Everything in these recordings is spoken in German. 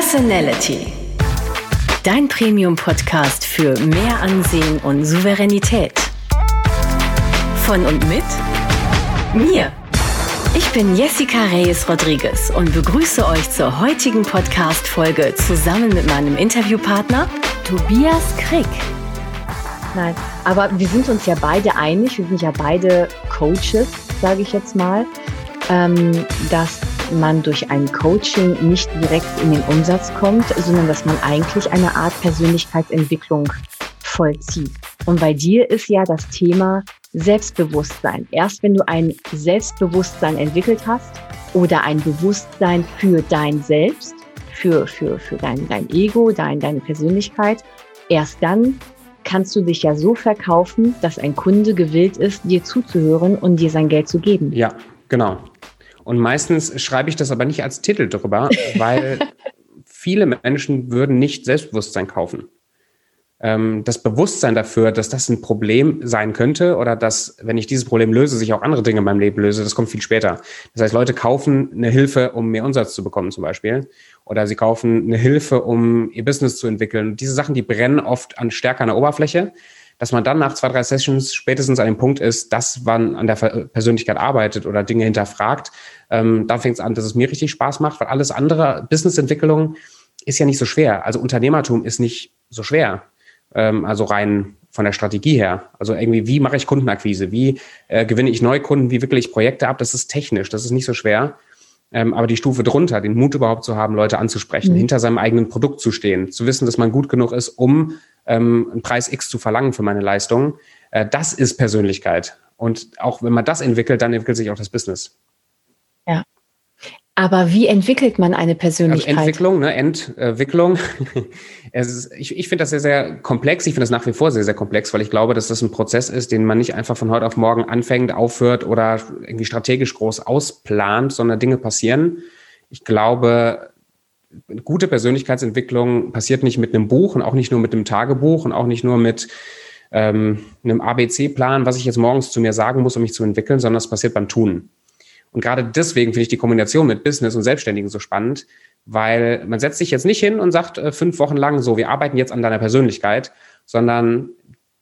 Personality. Dein Premium-Podcast für mehr Ansehen und Souveränität. Von und mit mir. Ich bin Jessica Reyes Rodriguez und begrüße euch zur heutigen Podcast-Folge zusammen mit meinem Interviewpartner Tobias Krieg. Nein, aber wir sind uns ja beide einig, wir sind ja beide Coaches, sage ich jetzt mal, ähm, dass man durch ein Coaching nicht direkt in den Umsatz kommt, sondern dass man eigentlich eine Art Persönlichkeitsentwicklung vollzieht. Und bei dir ist ja das Thema Selbstbewusstsein. Erst wenn du ein Selbstbewusstsein entwickelt hast oder ein Bewusstsein für dein Selbst, für, für, für dein, dein Ego, dein, deine Persönlichkeit, erst dann kannst du dich ja so verkaufen, dass ein Kunde gewillt ist, dir zuzuhören und dir sein Geld zu geben. Ja, genau. Und meistens schreibe ich das aber nicht als Titel drüber, weil viele Menschen würden nicht Selbstbewusstsein kaufen. Ähm, das Bewusstsein dafür, dass das ein Problem sein könnte oder dass, wenn ich dieses Problem löse, sich auch andere Dinge in meinem Leben löse, das kommt viel später. Das heißt, Leute kaufen eine Hilfe, um mehr Umsatz zu bekommen zum Beispiel. Oder sie kaufen eine Hilfe, um ihr Business zu entwickeln. Und diese Sachen, die brennen oft an stärker an der Oberfläche dass man dann nach zwei, drei Sessions spätestens an dem Punkt ist, dass man an der Persönlichkeit arbeitet oder Dinge hinterfragt. Ähm, da fängt es an, dass es mir richtig Spaß macht, weil alles andere, Businessentwicklung, ist ja nicht so schwer. Also Unternehmertum ist nicht so schwer. Ähm, also rein von der Strategie her. Also irgendwie, wie mache ich Kundenakquise? Wie äh, gewinne ich Neukunden? Wie wickele ich Projekte ab? Das ist technisch, das ist nicht so schwer. Ähm, aber die Stufe drunter, den Mut überhaupt zu haben, Leute anzusprechen, mhm. hinter seinem eigenen Produkt zu stehen, zu wissen, dass man gut genug ist, um ähm, einen Preis X zu verlangen für meine Leistung, äh, das ist Persönlichkeit. Und auch wenn man das entwickelt, dann entwickelt sich auch das Business. Ja. Aber wie entwickelt man eine Persönlichkeit? Also Entwicklung, ne, Entwicklung. ist, ich ich finde das sehr, sehr komplex. Ich finde das nach wie vor sehr, sehr komplex, weil ich glaube, dass das ein Prozess ist, den man nicht einfach von heute auf morgen anfängt, aufhört oder irgendwie strategisch groß ausplant, sondern Dinge passieren. Ich glaube, gute Persönlichkeitsentwicklung passiert nicht mit einem Buch und auch nicht nur mit einem Tagebuch und auch nicht nur mit ähm, einem ABC-Plan, was ich jetzt morgens zu mir sagen muss, um mich zu entwickeln, sondern es passiert beim Tun. Und gerade deswegen finde ich die Kombination mit Business und Selbstständigen so spannend, weil man setzt sich jetzt nicht hin und sagt äh, fünf Wochen lang so, wir arbeiten jetzt an deiner Persönlichkeit, sondern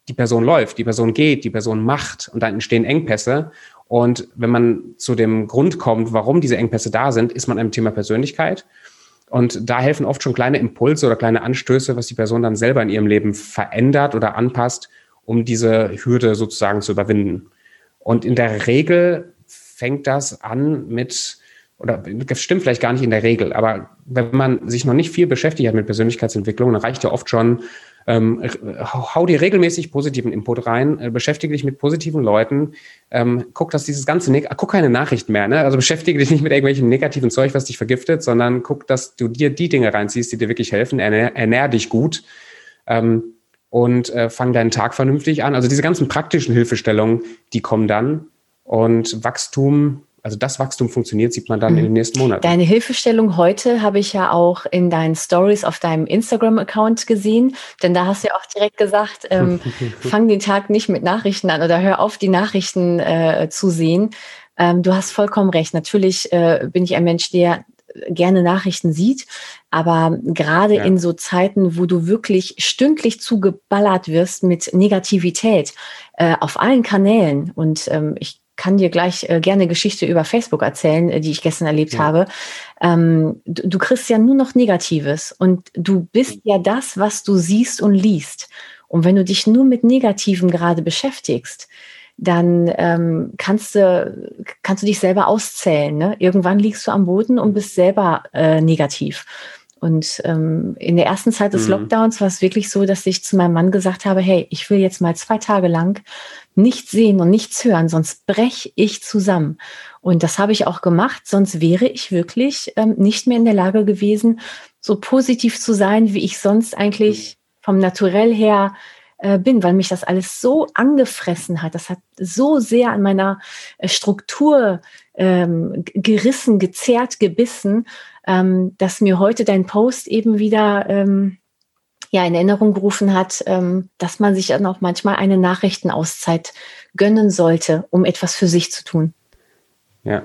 die Person läuft, die Person geht, die Person macht und dann entstehen Engpässe. Und wenn man zu dem Grund kommt, warum diese Engpässe da sind, ist man einem Thema Persönlichkeit. Und da helfen oft schon kleine Impulse oder kleine Anstöße, was die Person dann selber in ihrem Leben verändert oder anpasst, um diese Hürde sozusagen zu überwinden. Und in der Regel fängt das an mit, oder das stimmt vielleicht gar nicht in der Regel, aber wenn man sich noch nicht viel beschäftigt hat mit Persönlichkeitsentwicklung, dann reicht ja oft schon ähm, hau dir regelmäßig positiven Input rein, äh, beschäftige dich mit positiven Leuten, ähm, guck, dass dieses ganze, Neg guck keine Nachrichten mehr, ne? also beschäftige dich nicht mit irgendwelchem negativen Zeug, was dich vergiftet, sondern guck, dass du dir die Dinge reinziehst, die dir wirklich helfen, ernähr, ernähr dich gut ähm, und äh, fang deinen Tag vernünftig an. Also diese ganzen praktischen Hilfestellungen, die kommen dann und Wachstum also das Wachstum funktioniert, sieht man dann mhm. in den nächsten Monaten. Deine Hilfestellung heute habe ich ja auch in deinen Stories auf deinem Instagram-Account gesehen, denn da hast du ja auch direkt gesagt, ähm, fang den Tag nicht mit Nachrichten an oder hör auf, die Nachrichten äh, zu sehen. Ähm, du hast vollkommen recht. Natürlich äh, bin ich ein Mensch, der gerne Nachrichten sieht, aber gerade ja. in so Zeiten, wo du wirklich stündlich zugeballert wirst mit Negativität äh, auf allen Kanälen und ähm, ich kann dir gleich äh, gerne Geschichte über Facebook erzählen, äh, die ich gestern erlebt ja. habe. Ähm, du, du, kriegst ja nur noch Negatives und du bist ja das, was du siehst und liest. Und wenn du dich nur mit Negativen gerade beschäftigst, dann ähm, kannst du kannst du dich selber auszählen. Ne? Irgendwann liegst du am Boden und bist selber äh, negativ. Und ähm, in der ersten Zeit des mhm. Lockdowns war es wirklich so, dass ich zu meinem Mann gesagt habe, hey, ich will jetzt mal zwei Tage lang nichts sehen und nichts hören, sonst brech ich zusammen. Und das habe ich auch gemacht, sonst wäre ich wirklich ähm, nicht mehr in der Lage gewesen, so positiv zu sein, wie ich sonst eigentlich vom Naturell her äh, bin, weil mich das alles so angefressen hat. Das hat so sehr an meiner äh, Struktur ähm, gerissen, gezerrt, gebissen, ähm, dass mir heute dein Post eben wieder ähm, ja in Erinnerung gerufen hat, ähm, dass man sich dann auch manchmal eine Nachrichtenauszeit gönnen sollte, um etwas für sich zu tun. Ja.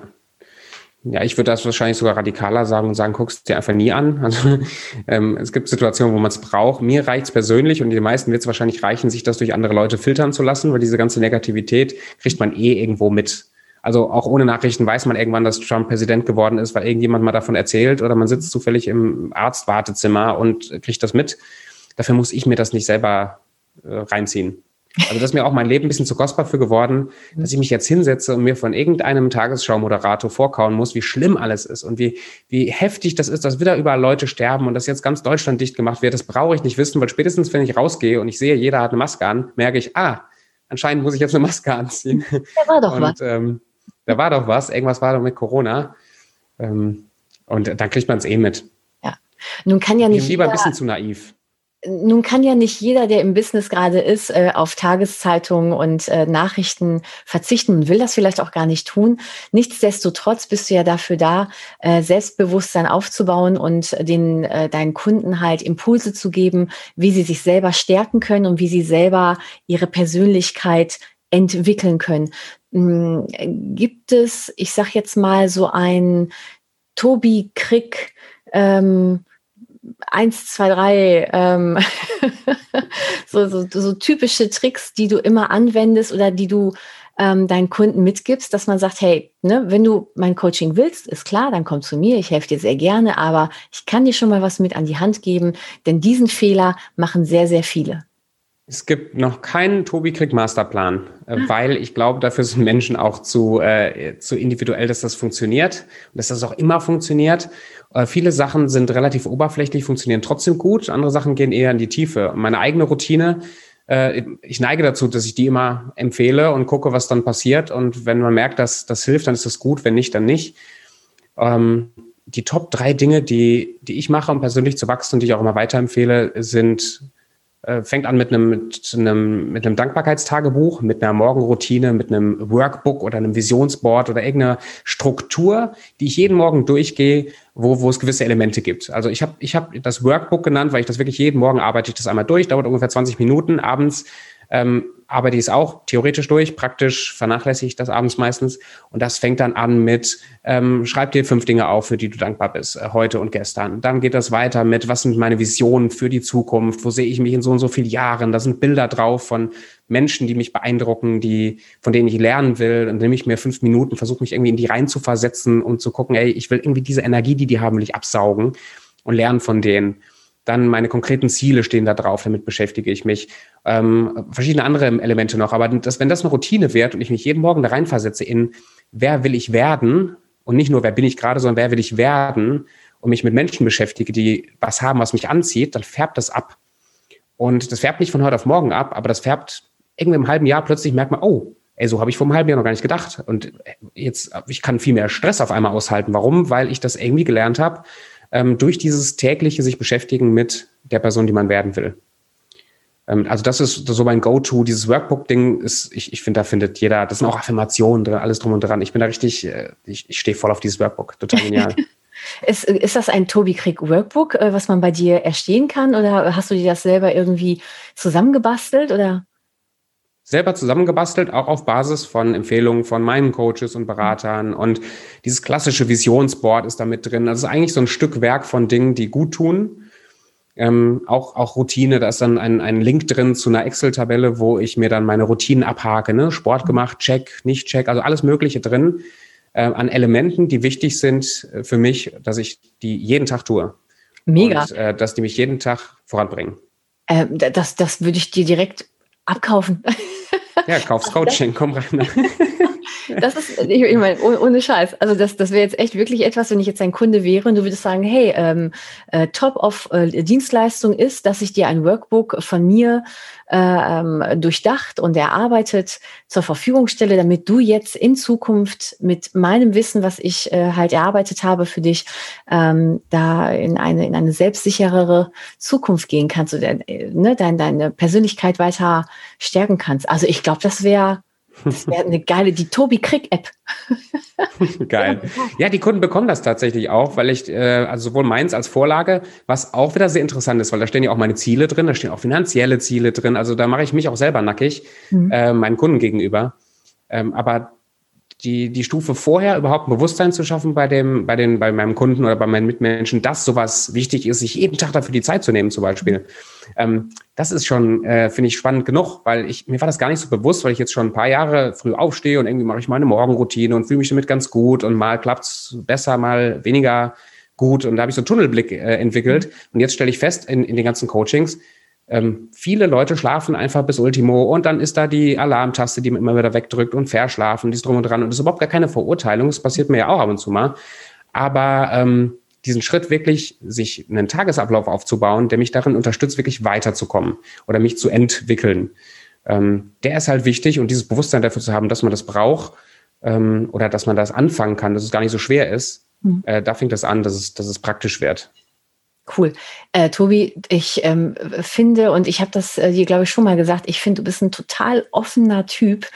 Ja, ich würde das wahrscheinlich sogar radikaler sagen und sagen, guckst dir einfach nie an. Also ähm, es gibt Situationen, wo man es braucht. Mir reicht es persönlich und die meisten wird es wahrscheinlich reichen, sich das durch andere Leute filtern zu lassen, weil diese ganze Negativität kriegt man eh irgendwo mit. Also auch ohne Nachrichten weiß man irgendwann, dass Trump Präsident geworden ist, weil irgendjemand mal davon erzählt oder man sitzt zufällig im Arztwartezimmer und kriegt das mit. Dafür muss ich mir das nicht selber äh, reinziehen. Also das ist mir auch mein Leben ein bisschen zu kostbar für geworden, dass ich mich jetzt hinsetze und mir von irgendeinem Tagesschau-Moderator vorkauen muss, wie schlimm alles ist und wie, wie heftig das ist, dass wieder überall Leute sterben und dass jetzt ganz Deutschland dicht gemacht wird. Das brauche ich nicht wissen, weil spätestens, wenn ich rausgehe und ich sehe, jeder hat eine Maske an, merke ich, ah, anscheinend muss ich jetzt eine Maske anziehen. Da war doch und, was. Ähm, da war doch was. Irgendwas war doch mit Corona. Ähm, und dann kriegt man es eh mit. Ja. Nun kann ja nicht. Ich bin lieber ein bisschen zu naiv nun kann ja nicht jeder, der im Business gerade ist, äh, auf Tageszeitungen und äh, Nachrichten verzichten und will das vielleicht auch gar nicht tun. Nichtsdestotrotz bist du ja dafür da, äh, Selbstbewusstsein aufzubauen und den deinen Kunden halt Impulse zu geben, wie sie sich selber stärken können und wie sie selber ihre Persönlichkeit entwickeln können. Hm, gibt es, ich sag jetzt mal so ein Tobi Krick, ähm, eins, zwei, drei, ähm, so, so, so typische Tricks, die du immer anwendest oder die du ähm, deinen Kunden mitgibst, dass man sagt, hey, ne, wenn du mein Coaching willst, ist klar, dann komm zu mir, ich helfe dir sehr gerne, aber ich kann dir schon mal was mit an die Hand geben, denn diesen Fehler machen sehr, sehr viele. Es gibt noch keinen Tobi Krieg Masterplan, äh, ah. weil ich glaube, dafür sind Menschen auch zu, äh, zu individuell, dass das funktioniert und dass das auch immer funktioniert. Äh, viele Sachen sind relativ oberflächlich, funktionieren trotzdem gut. Andere Sachen gehen eher in die Tiefe. Meine eigene Routine, äh, ich neige dazu, dass ich die immer empfehle und gucke, was dann passiert. Und wenn man merkt, dass das hilft, dann ist das gut. Wenn nicht, dann nicht. Ähm, die Top drei Dinge, die, die ich mache, um persönlich zu wachsen und die ich auch immer weiterempfehle, sind fängt an mit einem, mit einem, mit einem Dankbarkeitstagebuch, mit einer Morgenroutine, mit einem Workbook oder einem Visionsboard oder irgendeiner Struktur, die ich jeden Morgen durchgehe, wo, wo es gewisse Elemente gibt. Also ich habe ich hab das Workbook genannt, weil ich das wirklich jeden Morgen arbeite ich das einmal durch, dauert ungefähr 20 Minuten. Abends ähm, arbeite ich es auch theoretisch durch, praktisch vernachlässige ich das abends meistens. Und das fängt dann an mit, ähm, schreib dir fünf Dinge auf, für die du dankbar bist, äh, heute und gestern. Dann geht das weiter mit, was sind meine Visionen für die Zukunft? Wo sehe ich mich in so und so vielen Jahren? Da sind Bilder drauf von Menschen, die mich beeindrucken, die, von denen ich lernen will. Und nehme ich mir fünf Minuten, versuche mich irgendwie in die rein zu versetzen und zu gucken, ey, ich will irgendwie diese Energie, die die haben, will ich absaugen und lernen von denen. Dann meine konkreten Ziele stehen da drauf, damit beschäftige ich mich. Ähm, verschiedene andere Elemente noch. Aber das, wenn das eine Routine wird und ich mich jeden Morgen da reinversetze in, wer will ich werden und nicht nur, wer bin ich gerade, sondern wer will ich werden und mich mit Menschen beschäftige, die was haben, was mich anzieht, dann färbt das ab. Und das färbt nicht von heute auf morgen ab, aber das färbt irgendwie im halben Jahr plötzlich merkt man, oh, ey, so habe ich vor einem halben Jahr noch gar nicht gedacht. Und jetzt, ich kann viel mehr Stress auf einmal aushalten. Warum? Weil ich das irgendwie gelernt habe, ähm, durch dieses tägliche sich beschäftigen mit der Person, die man werden will. Ähm, also das ist so mein Go-To. Dieses Workbook-Ding ist, ich, ich finde, da findet jeder, das sind auch Affirmationen drin, alles drum und dran. Ich bin da richtig, äh, ich, ich stehe voll auf dieses Workbook. Total genial. ist, ist das ein Tobi Krieg Workbook, äh, was man bei dir erstehen kann? Oder hast du dir das selber irgendwie zusammengebastelt? Oder? Selber zusammengebastelt, auch auf Basis von Empfehlungen von meinen Coaches und Beratern. Und dieses klassische Visionsboard ist da mit drin. Das ist eigentlich so ein Stück Werk von Dingen, die gut tun. Ähm, auch, auch Routine, da ist dann ein, ein Link drin zu einer Excel-Tabelle, wo ich mir dann meine Routinen abhake. Ne? Sport gemacht, check, nicht check, also alles Mögliche drin äh, an Elementen, die wichtig sind äh, für mich, dass ich die jeden Tag tue. Mega. Und äh, dass die mich jeden Tag voranbringen. Äh, das, das würde ich dir direkt abkaufen. Ja, kauf's Coaching, komm rein. Das ist, ich, ich meine, ohne, ohne Scheiß. Also das, das wäre jetzt echt wirklich etwas, wenn ich jetzt ein Kunde wäre und du würdest sagen, hey, ähm, äh, Top of äh, Dienstleistung ist, dass ich dir ein Workbook von mir äh, durchdacht und erarbeitet zur Verfügung stelle, damit du jetzt in Zukunft mit meinem Wissen, was ich äh, halt erarbeitet habe für dich, ähm, da in eine, in eine selbstsicherere Zukunft gehen kannst und äh, ne, dein, deine Persönlichkeit weiter stärken kannst. Also ich glaube, das wäre das wäre eine geile, die Tobi Krieg App. Geil. Ja, die Kunden bekommen das tatsächlich auch, weil ich, äh, also sowohl meins als Vorlage, was auch wieder sehr interessant ist, weil da stehen ja auch meine Ziele drin, da stehen auch finanzielle Ziele drin. Also da mache ich mich auch selber nackig, mhm. äh, meinen Kunden gegenüber. Ähm, aber die, die Stufe vorher überhaupt ein Bewusstsein zu schaffen bei dem, bei den, bei meinem Kunden oder bei meinen Mitmenschen, dass sowas wichtig ist, sich jeden Tag dafür die Zeit zu nehmen, zum Beispiel. Ähm, das ist schon, äh, finde ich, spannend genug, weil ich, mir war das gar nicht so bewusst, weil ich jetzt schon ein paar Jahre früh aufstehe und irgendwie mache ich meine Morgenroutine und fühle mich damit ganz gut und mal klappt's besser, mal weniger gut und da habe ich so einen Tunnelblick äh, entwickelt und jetzt stelle ich fest in, in den ganzen Coachings, ähm, viele Leute schlafen einfach bis Ultimo und dann ist da die Alarmtaste, die man immer wieder wegdrückt und verschlafen, die ist drum und dran. Und das ist überhaupt gar keine Verurteilung, das passiert mir ja auch ab und zu mal. Aber ähm, diesen Schritt wirklich, sich einen Tagesablauf aufzubauen, der mich darin unterstützt, wirklich weiterzukommen oder mich zu entwickeln, ähm, der ist halt wichtig und dieses Bewusstsein dafür zu haben, dass man das braucht ähm, oder dass man das anfangen kann, dass es gar nicht so schwer ist, mhm. äh, da fängt das an, dass es, dass es praktisch wird. Cool. Äh, Tobi, ich ähm, finde, und ich habe das äh, dir, glaube ich, schon mal gesagt, ich finde, du bist ein total offener Typ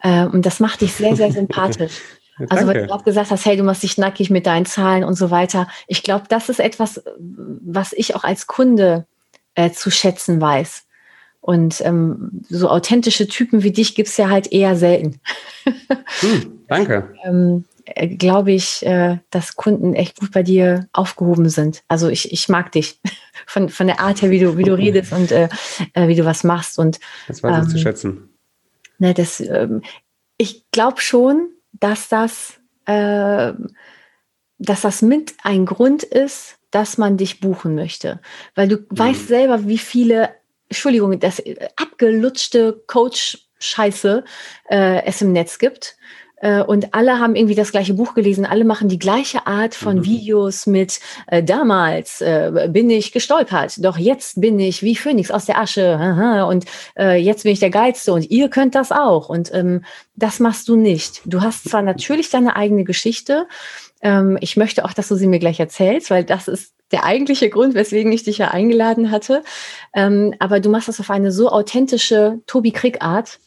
äh, und das macht dich sehr, sehr sympathisch. Also, weil du auch gesagt hast, hey, du machst dich nackig mit deinen Zahlen und so weiter. Ich glaube, das ist etwas, was ich auch als Kunde äh, zu schätzen weiß. Und ähm, so authentische Typen wie dich gibt es ja halt eher selten. Hm, danke. ähm, äh, glaube ich, äh, dass Kunden echt gut bei dir aufgehoben sind. Also ich, ich mag dich von, von der Art her, wie du, wie du redest und äh, äh, wie du was machst. Und, das weiß ich ähm, zu schätzen. Ne, das, ähm, ich glaube schon, dass das, äh, dass das mit ein Grund ist, dass man dich buchen möchte. Weil du mhm. weißt selber, wie viele, Entschuldigung, das äh, abgelutschte Coach-Scheiße äh, es im Netz gibt äh, und alle haben irgendwie das gleiche Buch gelesen, alle machen die gleiche Art von mhm. Videos mit äh, damals äh, bin ich gestolpert, doch jetzt bin ich wie Phönix aus der Asche. Und äh, jetzt bin ich der Geilste. Und ihr könnt das auch. Und ähm, das machst du nicht. Du hast zwar natürlich deine eigene Geschichte, ähm, ich möchte auch, dass du sie mir gleich erzählst, weil das ist der eigentliche Grund, weswegen ich dich ja eingeladen hatte. Ähm, aber du machst das auf eine so authentische Tobi Krieg Art,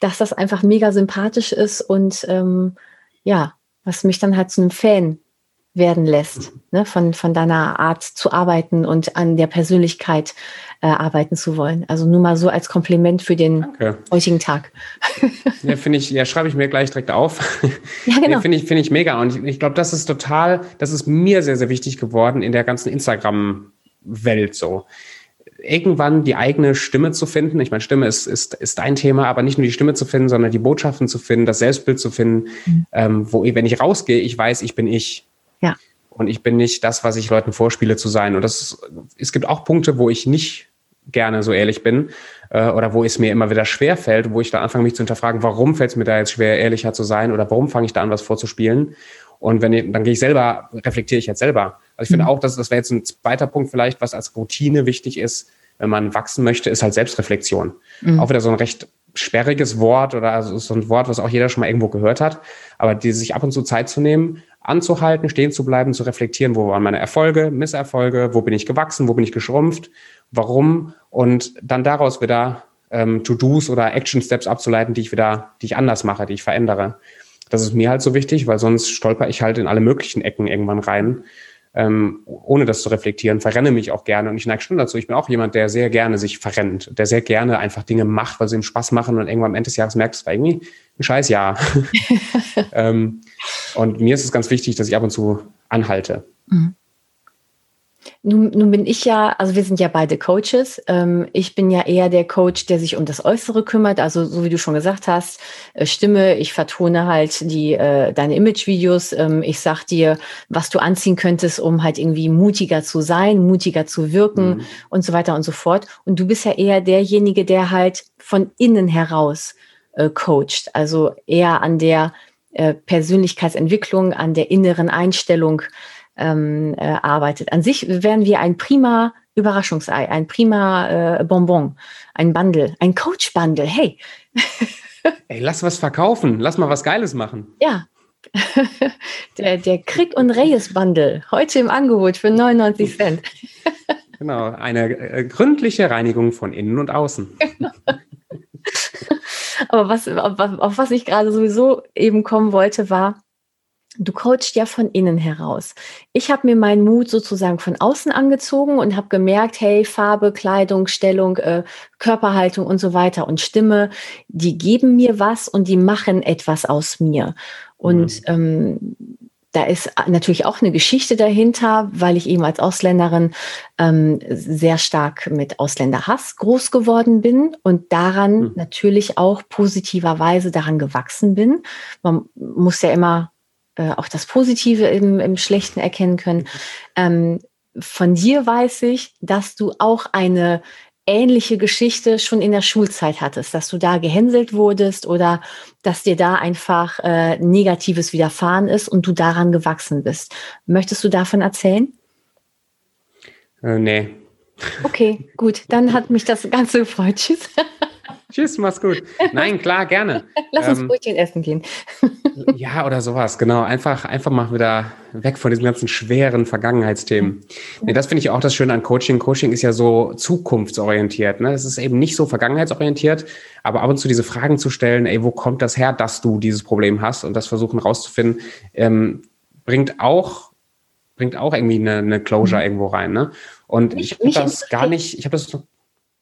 dass das einfach mega sympathisch ist und ähm, ja, was mich dann halt zu einem Fan werden lässt, ne, von, von deiner Art zu arbeiten und an der Persönlichkeit äh, arbeiten zu wollen. Also nur mal so als Kompliment für den Danke. heutigen Tag. Ja, finde ich, ja, schreibe ich mir gleich direkt auf. Ja, genau. Nee, finde ich, finde ich mega. Und ich, ich glaube, das ist total, das ist mir sehr, sehr wichtig geworden in der ganzen Instagram-Welt so irgendwann die eigene Stimme zu finden. Ich meine, Stimme ist, ist, ist ein Thema, aber nicht nur die Stimme zu finden, sondern die Botschaften zu finden, das Selbstbild zu finden, mhm. ähm, wo ich, wenn ich rausgehe, ich weiß, ich bin ich. Ja. Und ich bin nicht das, was ich Leuten vorspiele zu sein. Und das, es gibt auch Punkte, wo ich nicht gerne so ehrlich bin äh, oder wo es mir immer wieder schwer fällt, wo ich da anfange, mich zu hinterfragen, warum fällt es mir da jetzt schwer, ehrlicher zu sein oder warum fange ich da an, was vorzuspielen. Und wenn ich, dann gehe ich selber, reflektiere ich jetzt selber. Also ich finde mhm. auch, dass das wäre jetzt ein zweiter Punkt vielleicht, was als Routine wichtig ist, wenn man wachsen möchte, ist halt Selbstreflexion. Mhm. Auch wieder so ein recht sperriges Wort oder also so ein Wort, was auch jeder schon mal irgendwo gehört hat. Aber die sich ab und zu Zeit zu nehmen, anzuhalten, stehen zu bleiben, zu reflektieren, wo waren meine Erfolge, Misserfolge, wo bin ich gewachsen, wo bin ich geschrumpft, warum und dann daraus wieder ähm, To-Dos oder Action-Steps abzuleiten, die ich wieder, die ich anders mache, die ich verändere. Das ist mir halt so wichtig, weil sonst stolper ich halt in alle möglichen Ecken irgendwann rein ähm, ohne das zu reflektieren, verrenne mich auch gerne und ich neige schon dazu. Ich bin auch jemand, der sehr gerne sich verrennt, der sehr gerne einfach Dinge macht, weil sie ihm Spaß machen und irgendwann am Ende des Jahres merkt, es war irgendwie ein scheiß Jahr. ähm, und mir ist es ganz wichtig, dass ich ab und zu anhalte. Mhm. Nun, nun bin ich ja, also wir sind ja beide Coaches. Ähm, ich bin ja eher der Coach, der sich um das Äußere kümmert. Also so wie du schon gesagt hast, äh, Stimme, ich vertone halt die äh, deine Imagevideos. Ähm, ich sag dir, was du anziehen könntest, um halt irgendwie mutiger zu sein, mutiger zu wirken mhm. und so weiter und so fort. Und du bist ja eher derjenige, der halt von innen heraus äh, coacht. Also eher an der Persönlichkeitsentwicklung, an der inneren Einstellung ähm, äh, arbeitet. An sich wären wir ein prima Überraschungsei, ein prima äh, Bonbon, ein Bundle, ein Coach-Bundle. Hey. Ey, lass was verkaufen, lass mal was Geiles machen. Ja. der, der Krieg und Reyes Bundle, heute im Angebot für 99 Cent. genau, eine äh, gründliche Reinigung von innen und außen. Aber was, auf, auf was ich gerade sowieso eben kommen wollte, war, du coachst ja von innen heraus. Ich habe mir meinen Mut sozusagen von außen angezogen und habe gemerkt, hey, Farbe, Kleidung, Stellung, äh, Körperhaltung und so weiter und Stimme, die geben mir was und die machen etwas aus mir. Und mhm. ähm, da ist natürlich auch eine Geschichte dahinter, weil ich eben als Ausländerin ähm, sehr stark mit Ausländerhass groß geworden bin und daran mhm. natürlich auch positiverweise daran gewachsen bin. Man muss ja immer äh, auch das Positive im, im Schlechten erkennen können. Ähm, von dir weiß ich, dass du auch eine ähnliche Geschichte schon in der Schulzeit hattest, dass du da gehänselt wurdest oder dass dir da einfach äh, Negatives widerfahren ist und du daran gewachsen bist. Möchtest du davon erzählen? Äh, nee. Okay, gut, dann hat mich das Ganze gefreut. Tschüss. Tschüss, mach's gut. Nein, klar, gerne. Lass uns ähm, Brötchen essen gehen. ja, oder sowas, genau. Einfach, einfach mal wieder weg von diesen ganzen schweren Vergangenheitsthemen. Nee, das finde ich auch das Schöne an Coaching. Coaching ist ja so zukunftsorientiert. Ne? Es ist eben nicht so vergangenheitsorientiert, aber ab und zu diese Fragen zu stellen, ey, wo kommt das her, dass du dieses Problem hast und das versuchen rauszufinden, ähm, bringt auch bringt auch irgendwie eine, eine Closure mhm. irgendwo rein. Ne? Und mich, ich habe das gar nicht, ich habe das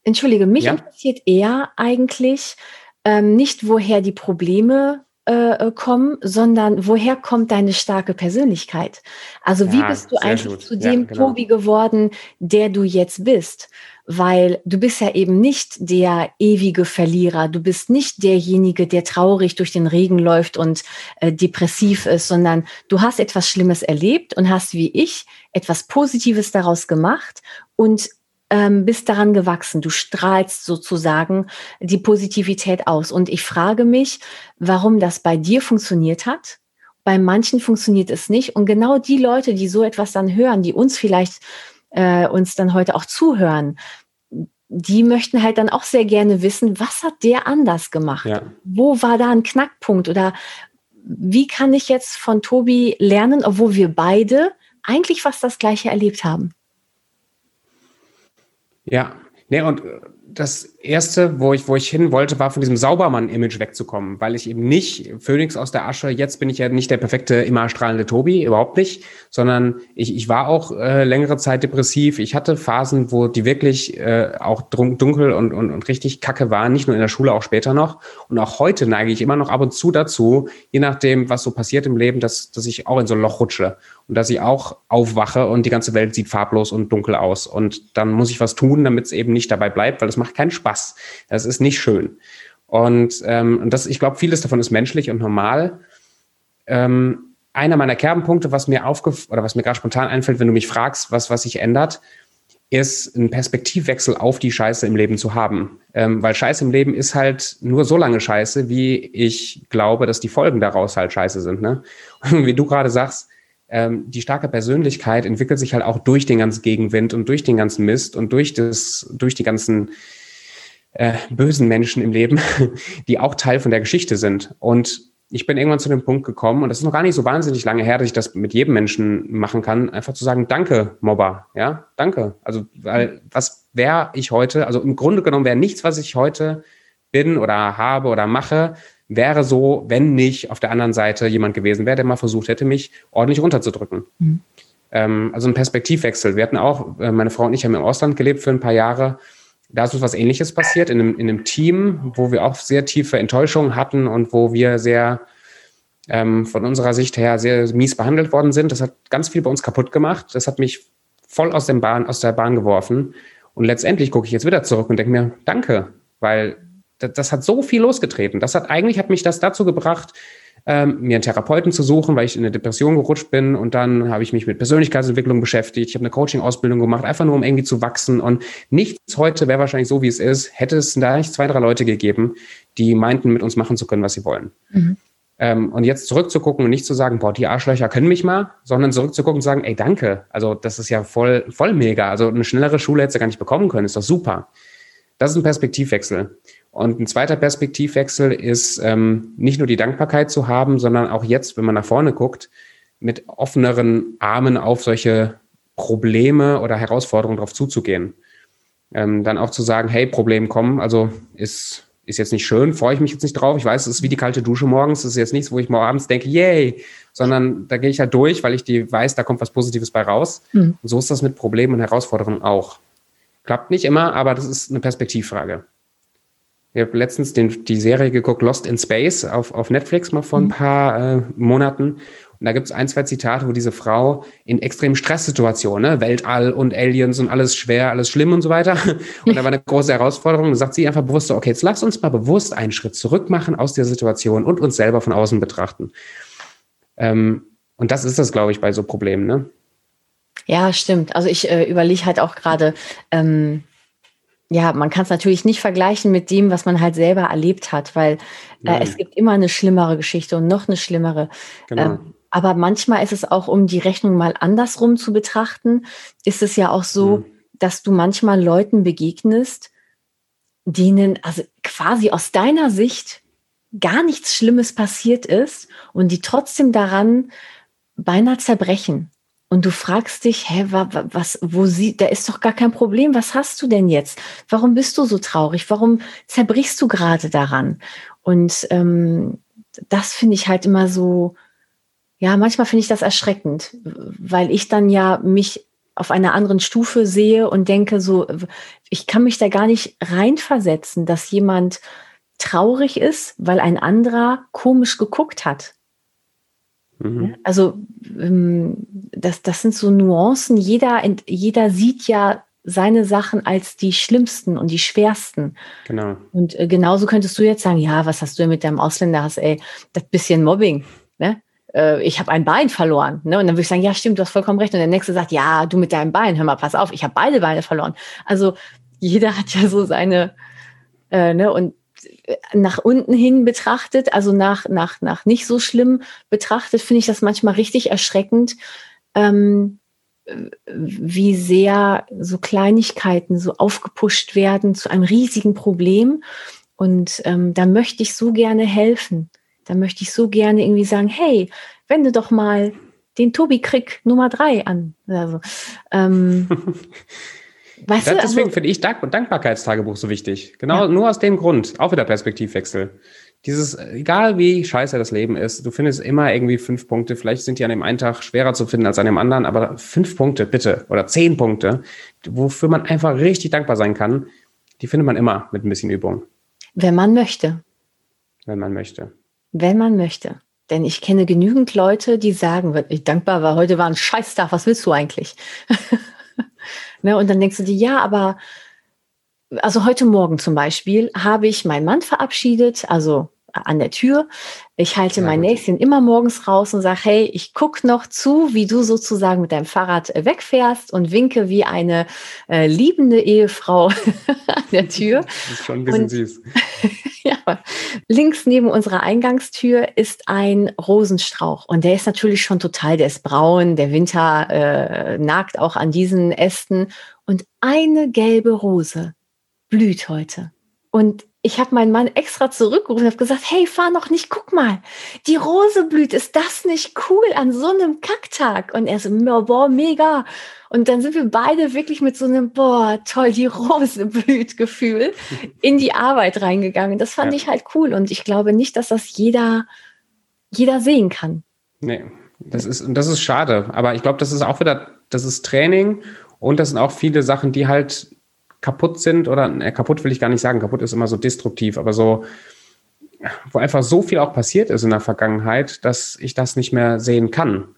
Entschuldige, mich ja? interessiert eher eigentlich ähm, nicht, woher die Probleme äh, äh, kommen, sondern woher kommt deine starke Persönlichkeit? Also ja, wie bist du eigentlich gut. zu dem ja, genau. Tobi geworden, der du jetzt bist? Weil du bist ja eben nicht der ewige Verlierer, du bist nicht derjenige, der traurig durch den Regen läuft und äh, depressiv ist, sondern du hast etwas Schlimmes erlebt und hast wie ich etwas Positives daraus gemacht und ähm, bist daran gewachsen. Du strahlst sozusagen die Positivität aus. Und ich frage mich, warum das bei dir funktioniert hat. Bei manchen funktioniert es nicht. Und genau die Leute, die so etwas dann hören, die uns vielleicht äh, uns dann heute auch zuhören, die möchten halt dann auch sehr gerne wissen, was hat der anders gemacht? Ja. Wo war da ein Knackpunkt? Oder wie kann ich jetzt von Tobi lernen, obwohl wir beide eigentlich fast das Gleiche erlebt haben? Ja, nee, und äh, das erste, wo ich, wo ich hin wollte, war von diesem Saubermann-Image wegzukommen, weil ich eben nicht Phoenix aus der Asche, jetzt bin ich ja nicht der perfekte, immer strahlende Tobi, überhaupt nicht, sondern ich, ich war auch äh, längere Zeit depressiv. Ich hatte Phasen, wo die wirklich äh, auch dunkel und, und, und richtig kacke waren, nicht nur in der Schule, auch später noch. Und auch heute neige ich immer noch ab und zu dazu, je nachdem, was so passiert im Leben, dass, dass ich auch in so ein Loch rutsche und dass ich auch aufwache und die ganze Welt sieht farblos und dunkel aus. Und dann muss ich was tun, damit es eben nicht dabei bleibt, weil es macht keinen Spaß. Das ist nicht schön. Und, ähm, und das, ich glaube, vieles davon ist menschlich und normal. Ähm, einer meiner Kernpunkte, was mir aufgef oder was mir gerade spontan einfällt, wenn du mich fragst, was, was sich ändert, ist einen Perspektivwechsel auf die Scheiße im Leben zu haben. Ähm, weil Scheiße im Leben ist halt nur so lange Scheiße, wie ich glaube, dass die Folgen daraus halt Scheiße sind. Ne? Und wie du gerade sagst, ähm, die starke Persönlichkeit entwickelt sich halt auch durch den ganzen Gegenwind und durch den ganzen Mist und durch das, durch die ganzen äh, bösen Menschen im Leben, die auch Teil von der Geschichte sind. Und ich bin irgendwann zu dem Punkt gekommen, und das ist noch gar nicht so wahnsinnig lange her, dass ich das mit jedem Menschen machen kann, einfach zu sagen, danke, Mobber, ja, danke. Also, weil, was wäre ich heute, also im Grunde genommen wäre nichts, was ich heute bin oder habe oder mache, wäre so, wenn nicht auf der anderen Seite jemand gewesen wäre, der mal versucht hätte, mich ordentlich runterzudrücken. Mhm. Ähm, also ein Perspektivwechsel. Wir hatten auch, äh, meine Frau und ich haben im Ausland gelebt für ein paar Jahre da ist uns was Ähnliches passiert in einem, in einem Team, wo wir auch sehr tiefe Enttäuschungen hatten und wo wir sehr ähm, von unserer Sicht her sehr mies behandelt worden sind. Das hat ganz viel bei uns kaputt gemacht. Das hat mich voll aus, dem Bahn, aus der Bahn geworfen. Und letztendlich gucke ich jetzt wieder zurück und denke mir, danke, weil das, das hat so viel losgetreten. Das hat eigentlich hat mich das dazu gebracht, ähm, mir einen Therapeuten zu suchen, weil ich in eine Depression gerutscht bin. Und dann habe ich mich mit Persönlichkeitsentwicklung beschäftigt. Ich habe eine Coaching-Ausbildung gemacht, einfach nur um irgendwie zu wachsen. Und nichts heute wäre wahrscheinlich so, wie es ist, hätte es da nicht zwei, drei Leute gegeben, die meinten, mit uns machen zu können, was sie wollen. Mhm. Ähm, und jetzt zurückzugucken und nicht zu sagen, boah, die Arschlöcher können mich mal, sondern zurückzugucken und sagen, ey, danke. Also das ist ja voll, voll mega. Also eine schnellere Schule hätte du gar nicht bekommen können, ist doch super. Das ist ein Perspektivwechsel. Und ein zweiter Perspektivwechsel ist ähm, nicht nur die Dankbarkeit zu haben, sondern auch jetzt, wenn man nach vorne guckt, mit offeneren Armen auf solche Probleme oder Herausforderungen drauf zuzugehen. Ähm, dann auch zu sagen, hey, Problem kommen, also ist ist jetzt nicht schön, freue ich mich jetzt nicht drauf. Ich weiß, es ist wie die kalte Dusche morgens. Das ist jetzt nichts, wo ich morgen abends denke, yay, sondern da gehe ich halt durch, weil ich die weiß, da kommt was Positives bei raus. Mhm. Und so ist das mit Problemen und Herausforderungen auch. Klappt nicht immer, aber das ist eine Perspektivfrage. Ich habe letztens den, die Serie geguckt, Lost in Space, auf, auf Netflix mal vor ein mhm. paar äh, Monaten. Und da gibt es ein, zwei Zitate, wo diese Frau in extremen Stresssituationen, ne, Weltall und Aliens und alles schwer, alles schlimm und so weiter. Und da war eine große Herausforderung. Da sagt sie einfach bewusst so, okay, jetzt lass uns mal bewusst einen Schritt zurück machen aus der Situation und uns selber von außen betrachten. Ähm, und das ist das, glaube ich, bei so Problemen, ne? Ja, stimmt. Also ich äh, überlege halt auch gerade, ähm, ja, man kann es natürlich nicht vergleichen mit dem, was man halt selber erlebt hat, weil äh, es gibt immer eine schlimmere Geschichte und noch eine schlimmere. Genau. Ähm, aber manchmal ist es auch, um die Rechnung mal andersrum zu betrachten, ist es ja auch so, mhm. dass du manchmal Leuten begegnest, denen also quasi aus deiner Sicht gar nichts Schlimmes passiert ist und die trotzdem daran beinahe zerbrechen. Und du fragst dich, hä, was, wo sie, da ist doch gar kein Problem. Was hast du denn jetzt? Warum bist du so traurig? Warum zerbrichst du gerade daran? Und ähm, das finde ich halt immer so, ja, manchmal finde ich das erschreckend, weil ich dann ja mich auf einer anderen Stufe sehe und denke so, ich kann mich da gar nicht reinversetzen, dass jemand traurig ist, weil ein anderer komisch geguckt hat. Mhm. Also ähm, das, das sind so Nuancen. Jeder, jeder sieht ja seine Sachen als die schlimmsten und die schwersten. Genau. Und äh, genauso könntest du jetzt sagen, ja, was hast du denn mit deinem Ausländer hast, ey, das bisschen Mobbing, ne? äh, ich habe ein Bein verloren. Ne? Und dann würde ich sagen, ja, stimmt, du hast vollkommen recht. Und der nächste sagt, ja, du mit deinem Bein, hör mal, pass auf, ich habe beide Beine verloren. Also jeder hat ja so seine, äh, ne, und nach unten hin betrachtet, also nach, nach, nach nicht so schlimm betrachtet, finde ich das manchmal richtig erschreckend, ähm, wie sehr so Kleinigkeiten so aufgepusht werden zu einem riesigen Problem. Und ähm, da möchte ich so gerne helfen. Da möchte ich so gerne irgendwie sagen, hey, wende doch mal den Tobi Krieg Nummer drei an. Also, ähm, weißt das, du, deswegen also, finde ich Dank Dankbarkeitstagebuch so wichtig. Genau, ja. nur aus dem Grund. Auch wieder Perspektivwechsel. Dieses, egal wie scheiße das Leben ist, du findest immer irgendwie fünf Punkte. Vielleicht sind die an dem einen Tag schwerer zu finden als an dem anderen, aber fünf Punkte, bitte, oder zehn Punkte, wofür man einfach richtig dankbar sein kann, die findet man immer mit ein bisschen Übung. Wenn man möchte. Wenn man möchte wenn man möchte. Denn ich kenne genügend Leute, die sagen, ich dankbar war, heute war ein Scheißtag, was willst du eigentlich? ne, und dann denkst du dir, ja, aber also heute Morgen zum Beispiel habe ich meinen Mann verabschiedet, also an der Tür. Ich halte ja, mein Näschen immer morgens raus und sage, hey, ich gucke noch zu, wie du sozusagen mit deinem Fahrrad äh, wegfährst und winke wie eine äh, liebende Ehefrau an der Tür. Das ist schon ein bisschen und, süß. ja, links neben unserer Eingangstür ist ein Rosenstrauch und der ist natürlich schon total, der ist braun, der Winter äh, nagt auch an diesen Ästen und eine gelbe Rose blüht heute. Und ich habe meinen Mann extra zurückgerufen und habe gesagt, hey, fahr noch nicht, guck mal, die Rose blüht, ist das nicht cool an so einem Kacktag? Und er so, boah, mega. Und dann sind wir beide wirklich mit so einem, boah, toll, die Rose blüht Gefühl in die Arbeit reingegangen. Das fand ja. ich halt cool und ich glaube nicht, dass das jeder, jeder sehen kann. Nee, das ist, das ist schade. Aber ich glaube, das ist auch wieder, das ist Training und das sind auch viele Sachen, die halt kaputt sind oder äh, kaputt will ich gar nicht sagen, kaputt ist immer so destruktiv, aber so, wo einfach so viel auch passiert ist in der Vergangenheit, dass ich das nicht mehr sehen kann.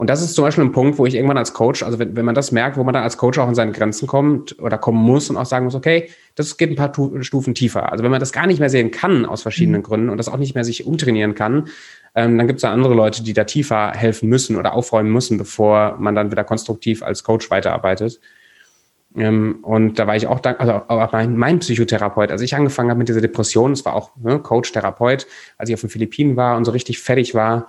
Und das ist zum Beispiel ein Punkt, wo ich irgendwann als Coach, also wenn, wenn man das merkt, wo man dann als Coach auch in seine Grenzen kommt oder kommen muss und auch sagen muss, okay, das geht ein paar tu Stufen tiefer. Also wenn man das gar nicht mehr sehen kann aus verschiedenen mhm. Gründen und das auch nicht mehr sich umtrainieren kann, ähm, dann gibt es da andere Leute, die da tiefer helfen müssen oder aufräumen müssen, bevor man dann wieder konstruktiv als Coach weiterarbeitet. Ähm, und da war ich auch dankbar, also auch mein, mein Psychotherapeut, als ich angefangen habe mit dieser Depression, es war auch ne, Coach, Therapeut, als ich auf den Philippinen war und so richtig fertig war,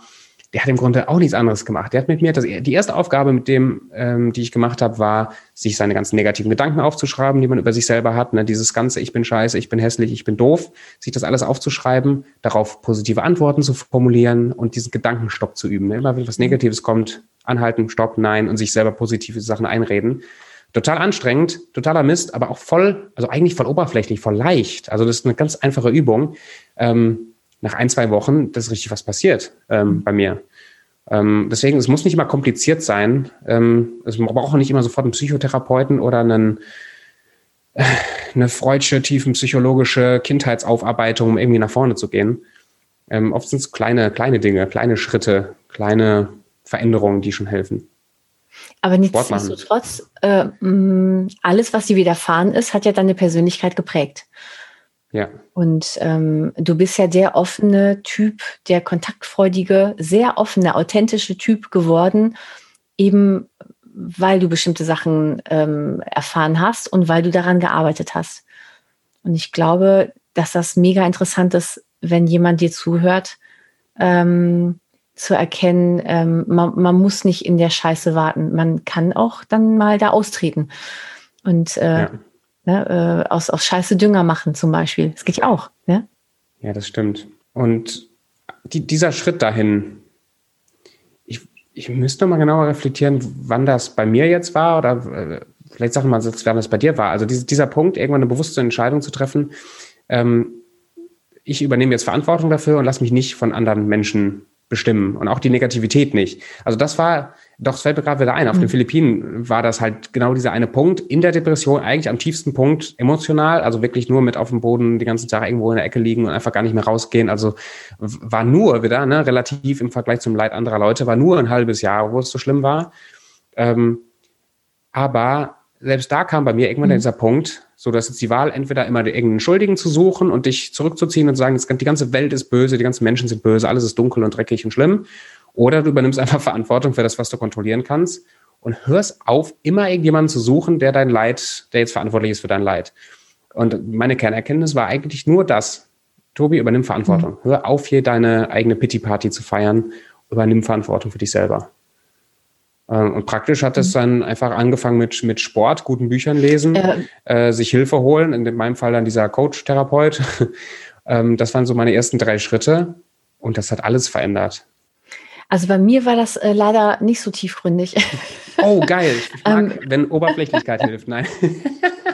der hat im Grunde auch nichts anderes gemacht. Der hat mit mir, das, die erste Aufgabe mit dem, ähm, die ich gemacht habe, war, sich seine ganzen negativen Gedanken aufzuschreiben, die man über sich selber hat. Ne? Dieses ganze, ich bin scheiße, ich bin hässlich, ich bin doof, sich das alles aufzuschreiben, darauf positive Antworten zu formulieren und diesen Gedankenstopp zu üben. Ne? Immer wenn was Negatives kommt, anhalten, stopp, nein und sich selber positive Sachen einreden Total anstrengend, totaler Mist, aber auch voll, also eigentlich voll oberflächlich, voll leicht. Also das ist eine ganz einfache Übung. Ähm, nach ein, zwei Wochen, das ist richtig was passiert ähm, bei mir. Ähm, deswegen, es muss nicht immer kompliziert sein. Ähm, es braucht nicht immer sofort einen Psychotherapeuten oder einen, äh, eine freudsche, tiefenpsychologische Kindheitsaufarbeitung, um irgendwie nach vorne zu gehen. Ähm, oft sind es kleine, kleine Dinge, kleine Schritte, kleine Veränderungen, die schon helfen. Aber nichtsdestotrotz, äh, alles, was dir widerfahren ist, hat ja deine Persönlichkeit geprägt. Ja. Und ähm, du bist ja der offene Typ, der kontaktfreudige, sehr offene, authentische Typ geworden, eben weil du bestimmte Sachen ähm, erfahren hast und weil du daran gearbeitet hast. Und ich glaube, dass das mega interessant ist, wenn jemand dir zuhört, ähm, zu erkennen, ähm, man, man, muss nicht in der Scheiße warten. Man kann auch dann mal da austreten. Und äh, ja. ne, äh, aus, aus Scheiße Dünger machen zum Beispiel. Das geht ja auch. Ne? Ja, das stimmt. Und die, dieser Schritt dahin, ich, ich müsste mal genauer reflektieren, wann das bei mir jetzt war oder äh, vielleicht sagen wir mal, wann das bei dir war. Also diese, dieser Punkt, irgendwann eine bewusste Entscheidung zu treffen, ähm, ich übernehme jetzt Verantwortung dafür und lasse mich nicht von anderen Menschen bestimmen und auch die Negativität nicht. Also das war, doch, es fällt mir gerade wieder ein, auf mhm. den Philippinen war das halt genau dieser eine Punkt in der Depression, eigentlich am tiefsten Punkt emotional, also wirklich nur mit auf dem Boden die ganze Tag irgendwo in der Ecke liegen und einfach gar nicht mehr rausgehen. Also war nur wieder, ne, relativ im Vergleich zum Leid anderer Leute, war nur ein halbes Jahr, wo es so schlimm war. Ähm, aber selbst da kam bei mir irgendwann mhm. dieser Punkt, so dass jetzt die Wahl entweder immer irgendeinen Schuldigen zu suchen und dich zurückzuziehen und sagen, die ganze Welt ist böse, die ganzen Menschen sind böse, alles ist dunkel und dreckig und schlimm. Oder du übernimmst einfach Verantwortung für das, was du kontrollieren kannst und hörst auf, immer irgendjemanden zu suchen, der dein Leid, der jetzt verantwortlich ist für dein Leid. Und meine Kernerkenntnis war eigentlich nur das. Tobi, übernimm Verantwortung. Mhm. Hör auf, hier deine eigene Pity-Party zu feiern. Übernimm Verantwortung für dich selber. Ähm, und praktisch hat es mhm. dann einfach angefangen mit, mit Sport, guten Büchern lesen, äh, äh, sich Hilfe holen, in meinem Fall dann dieser Coach-Therapeut. ähm, das waren so meine ersten drei Schritte und das hat alles verändert. Also bei mir war das äh, leider nicht so tiefgründig. Oh, geil. Ich mag, ähm. wenn Oberflächlichkeit hilft. Nein.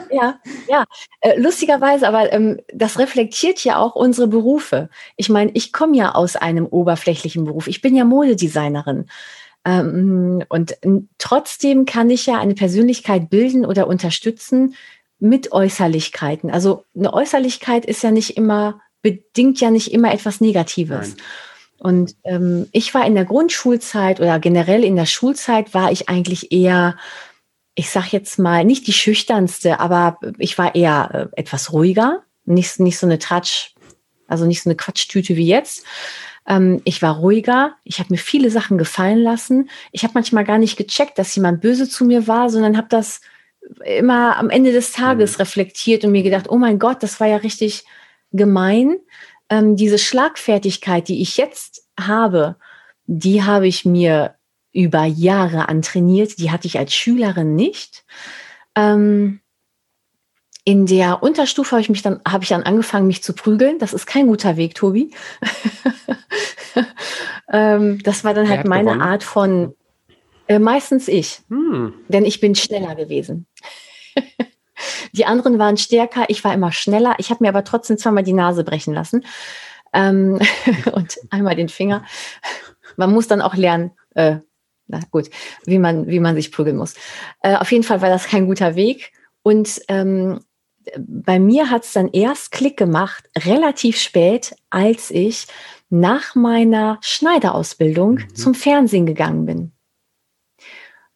Ja, ja. Äh, lustigerweise, aber ähm, das reflektiert ja auch unsere Berufe. Ich meine, ich komme ja aus einem oberflächlichen Beruf. Ich bin ja Modedesignerin. Ähm, und trotzdem kann ich ja eine Persönlichkeit bilden oder unterstützen mit Äußerlichkeiten. Also eine Äußerlichkeit ist ja nicht immer, bedingt ja nicht immer etwas Negatives. Nein. Und ähm, ich war in der Grundschulzeit oder generell in der Schulzeit war ich eigentlich eher, ich sag jetzt mal, nicht die schüchternste, aber ich war eher äh, etwas ruhiger, nicht, nicht so eine Tratsch, also nicht so eine Quatschtüte wie jetzt. Ähm, ich war ruhiger. Ich habe mir viele Sachen gefallen lassen. Ich habe manchmal gar nicht gecheckt, dass jemand böse zu mir war, sondern habe das immer am Ende des Tages mhm. reflektiert und mir gedacht, oh mein Gott, das war ja richtig gemein. Ähm, diese Schlagfertigkeit, die ich jetzt habe, die habe ich mir über Jahre antrainiert. Die hatte ich als Schülerin nicht. Ähm, in der Unterstufe habe ich mich dann, habe ich dann angefangen, mich zu prügeln. Das ist kein guter Weg, Tobi. ähm, das war dann halt meine gewonnen? Art von, äh, meistens ich. Hm. Denn ich bin schneller gewesen. die anderen waren stärker, ich war immer schneller. Ich habe mir aber trotzdem zweimal die Nase brechen lassen. Ähm, und einmal den Finger. Man muss dann auch lernen, äh, na gut, wie man, wie man sich prügeln muss. Äh, auf jeden Fall war das kein guter Weg. Und ähm, bei mir hat es dann erst Klick gemacht, relativ spät, als ich nach meiner Schneiderausbildung mhm. zum Fernsehen gegangen bin.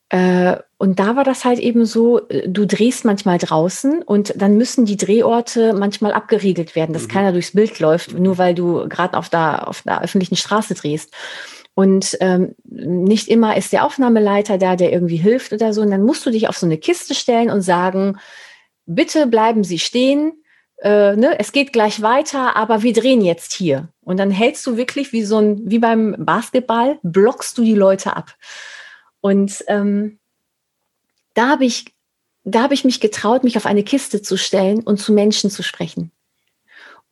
Äh, und da war das halt eben so, äh, du drehst manchmal draußen und dann müssen die Drehorte manchmal abgeriegelt werden, dass mhm. keiner durchs Bild läuft, nur weil du gerade auf der, auf der öffentlichen Straße drehst. Und ähm, nicht immer ist der Aufnahmeleiter da, der irgendwie hilft oder so. Und dann musst du dich auf so eine Kiste stellen und sagen, bitte bleiben Sie stehen, äh, ne, es geht gleich weiter, aber wir drehen jetzt hier. Und dann hältst du wirklich wie so ein, wie beim Basketball, blockst du die Leute ab. Und ähm, da habe ich, da habe ich mich getraut, mich auf eine Kiste zu stellen und zu Menschen zu sprechen.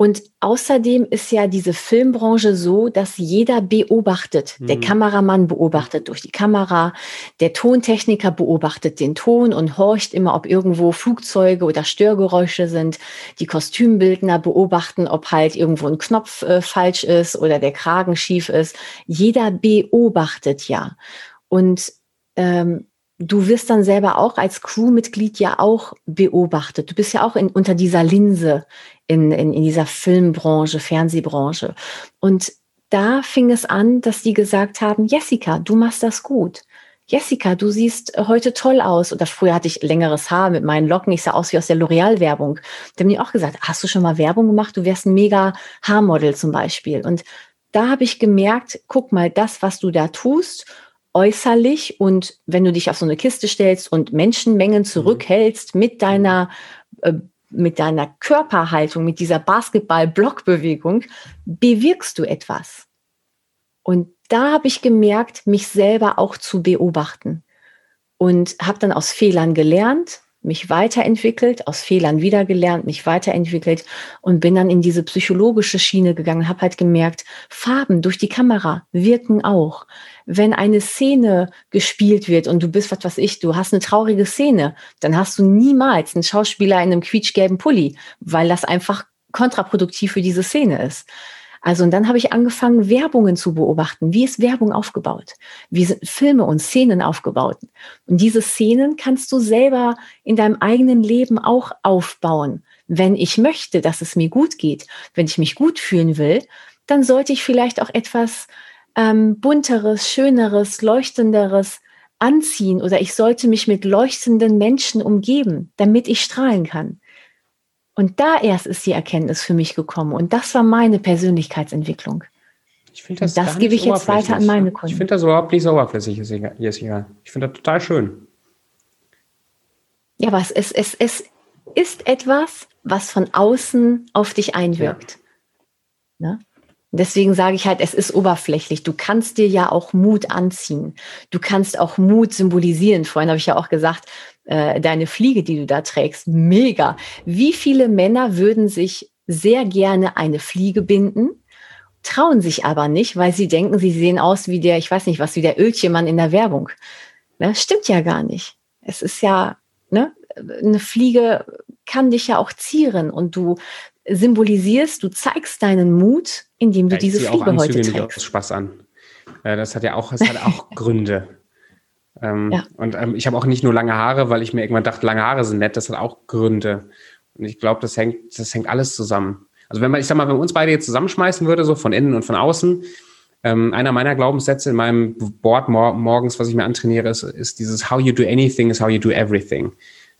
Und außerdem ist ja diese Filmbranche so, dass jeder beobachtet. Der mhm. Kameramann beobachtet durch die Kamera, der Tontechniker beobachtet den Ton und horcht immer, ob irgendwo Flugzeuge oder Störgeräusche sind. Die Kostümbildner beobachten, ob halt irgendwo ein Knopf äh, falsch ist oder der Kragen schief ist. Jeder beobachtet ja. Und ähm, du wirst dann selber auch als Crewmitglied ja auch beobachtet. Du bist ja auch in, unter dieser Linse in, in, in dieser Filmbranche, Fernsehbranche. Und da fing es an, dass die gesagt haben, Jessica, du machst das gut. Jessica, du siehst heute toll aus. Oder früher hatte ich längeres Haar mit meinen Locken. Ich sah aus wie aus der L'Oreal-Werbung. Da haben die auch gesagt, hast du schon mal Werbung gemacht? Du wärst ein mega Haarmodel zum Beispiel. Und da habe ich gemerkt, guck mal, das, was du da tust, äußerlich und wenn du dich auf so eine Kiste stellst und Menschenmengen mhm. zurückhältst mit deiner äh, mit deiner Körperhaltung, mit dieser Basketball-Blockbewegung, bewirkst du etwas. Und da habe ich gemerkt, mich selber auch zu beobachten und habe dann aus Fehlern gelernt, mich weiterentwickelt, aus Fehlern wieder gelernt, mich weiterentwickelt und bin dann in diese psychologische Schiene gegangen, habe halt gemerkt, Farben durch die Kamera wirken auch. Wenn eine Szene gespielt wird und du bist, was weiß ich, du hast eine traurige Szene, dann hast du niemals einen Schauspieler in einem quietschgelben Pulli, weil das einfach kontraproduktiv für diese Szene ist. Also und dann habe ich angefangen, Werbungen zu beobachten. Wie ist Werbung aufgebaut? Wie sind Filme und Szenen aufgebaut? Und diese Szenen kannst du selber in deinem eigenen Leben auch aufbauen. Wenn ich möchte, dass es mir gut geht, wenn ich mich gut fühlen will, dann sollte ich vielleicht auch etwas ähm, bunteres, schöneres, leuchtenderes anziehen oder ich sollte mich mit leuchtenden Menschen umgeben, damit ich strahlen kann. Und da erst ist die Erkenntnis für mich gekommen. Und das war meine Persönlichkeitsentwicklung. Ich finde das, das gebe ich jetzt weiter an meine Kunden. Ich finde das überhaupt nicht so oberflächlich, Jessica. Ich finde das total schön. Ja, aber es, es, es, es ist etwas, was von außen auf dich einwirkt. Ja. Ne? Deswegen sage ich halt, es ist oberflächlich. Du kannst dir ja auch Mut anziehen. Du kannst auch Mut symbolisieren. Vorhin habe ich ja auch gesagt, äh, deine Fliege, die du da trägst, mega. Wie viele Männer würden sich sehr gerne eine Fliege binden, trauen sich aber nicht, weil sie denken, sie sehen aus wie der, ich weiß nicht was, wie der Öltjemann in der Werbung. Ne? Stimmt ja gar nicht. Es ist ja, ne? eine Fliege kann dich ja auch zieren und du symbolisierst, du zeigst deinen Mut, indem du ja, diese Fliege heute trägst. Spaß an. Äh, das hat ja auch, das hat auch Gründe. Ähm, ja. Und ähm, ich habe auch nicht nur lange Haare, weil ich mir irgendwann dachte, lange Haare sind nett, das hat auch Gründe. Und ich glaube, das hängt, das hängt alles zusammen. Also wenn man, ich sag mal, wenn man uns beide jetzt zusammenschmeißen würde, so von innen und von außen, ähm, einer meiner Glaubenssätze in meinem Board mor morgens, was ich mir antrainiere, ist, ist dieses How you do anything is how you do everything.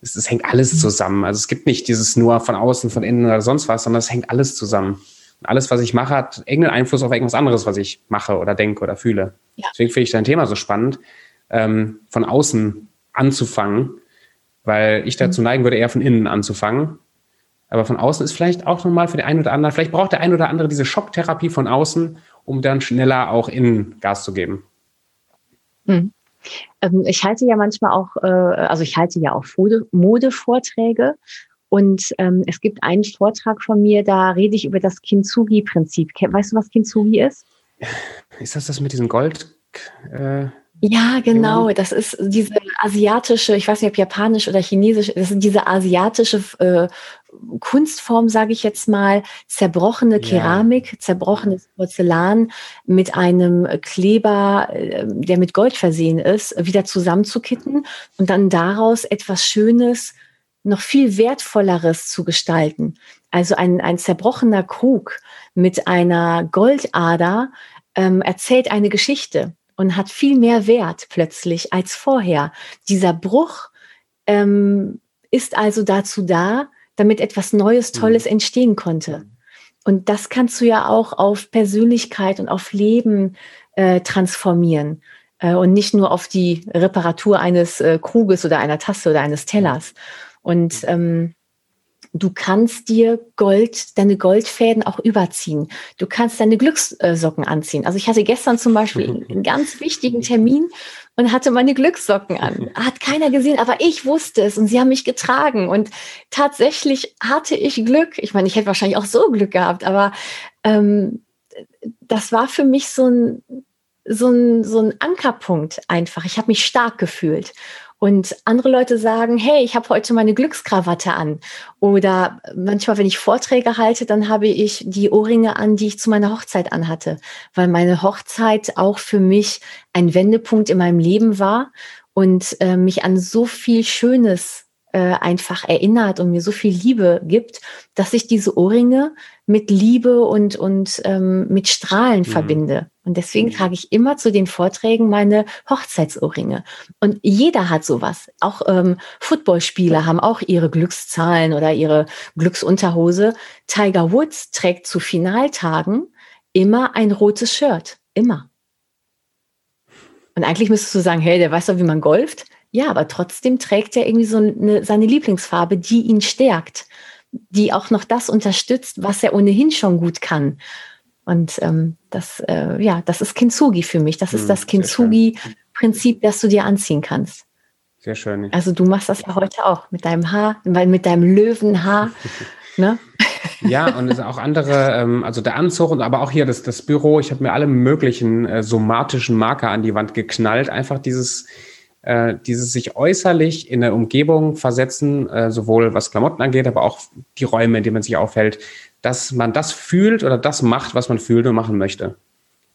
Es, es hängt alles mhm. zusammen. Also es gibt nicht dieses nur von außen, von innen oder sonst was, sondern es hängt alles zusammen. Und alles, was ich mache, hat irgendeinen Einfluss auf irgendwas anderes, was ich mache oder denke oder fühle. Ja. Deswegen finde ich dein Thema so spannend, ähm, von außen anzufangen, weil ich dazu mhm. neigen würde, eher von innen anzufangen. Aber von außen ist vielleicht auch nochmal für den einen oder anderen, vielleicht braucht der ein oder andere diese Schocktherapie von außen, um dann schneller auch innen Gas zu geben. Hm. Ähm, ich halte ja manchmal auch, äh, also ich halte ja auch Modevorträge und ähm, es gibt einen Vortrag von mir, da rede ich über das Kintsugi-Prinzip. Weißt du, was Kintsugi ist? Ist das das mit diesem Gold? Äh, ja, genau. Das ist diese asiatische, ich weiß nicht, ob japanisch oder chinesisch, das ist diese asiatische äh, Kunstform, sage ich jetzt mal, zerbrochene Keramik, ja. zerbrochenes Porzellan mit einem Kleber, äh, der mit Gold versehen ist, wieder zusammenzukitten und dann daraus etwas Schönes, noch viel wertvolleres zu gestalten. Also ein, ein zerbrochener Krug mit einer Goldader ähm, erzählt eine Geschichte und hat viel mehr Wert plötzlich als vorher. Dieser Bruch ähm, ist also dazu da, damit etwas Neues, mhm. Tolles entstehen konnte. Und das kannst du ja auch auf Persönlichkeit und auf Leben äh, transformieren äh, und nicht nur auf die Reparatur eines äh, Kruges oder einer Tasse oder eines Tellers. Und ähm, Du kannst dir Gold, deine Goldfäden auch überziehen. Du kannst deine Glückssocken anziehen. Also ich hatte gestern zum Beispiel einen ganz wichtigen Termin und hatte meine Glückssocken an. Hat keiner gesehen, aber ich wusste es und sie haben mich getragen. Und tatsächlich hatte ich Glück. Ich meine, ich hätte wahrscheinlich auch so Glück gehabt, aber ähm, das war für mich so ein, so ein, so ein Ankerpunkt einfach. Ich habe mich stark gefühlt. Und andere Leute sagen, hey, ich habe heute meine Glückskrawatte an. Oder manchmal, wenn ich Vorträge halte, dann habe ich die Ohrringe an, die ich zu meiner Hochzeit anhatte, weil meine Hochzeit auch für mich ein Wendepunkt in meinem Leben war und äh, mich an so viel Schönes äh, einfach erinnert und mir so viel Liebe gibt, dass ich diese Ohrringe mit Liebe und, und ähm, mit Strahlen mhm. verbinde. Und deswegen mhm. trage ich immer zu den Vorträgen meine Hochzeitsohrringe. Und jeder hat sowas. Auch ähm, Footballspieler haben auch ihre Glückszahlen oder ihre Glücksunterhose. Tiger Woods trägt zu Finaltagen immer ein rotes Shirt. Immer. Und eigentlich müsstest du sagen, hey, der weiß doch, wie man golft. Ja, aber trotzdem trägt er irgendwie so eine, seine Lieblingsfarbe, die ihn stärkt, die auch noch das unterstützt, was er ohnehin schon gut kann. Und ähm, das, äh, ja, das ist Kintsugi für mich. Das ist hm, das Kintsugi-Prinzip, das du dir anziehen kannst. Sehr schön. Also du machst das ja heute auch mit deinem Haar, mit deinem Löwenhaar. ne? Ja, und es auch andere, ähm, also der Anzug und aber auch hier das, das Büro. Ich habe mir alle möglichen äh, somatischen Marker an die Wand geknallt. Einfach dieses, äh, dieses sich äußerlich in der Umgebung versetzen, äh, sowohl was Klamotten angeht, aber auch die Räume, in denen man sich aufhält, dass man das fühlt oder das macht, was man fühlt und machen möchte.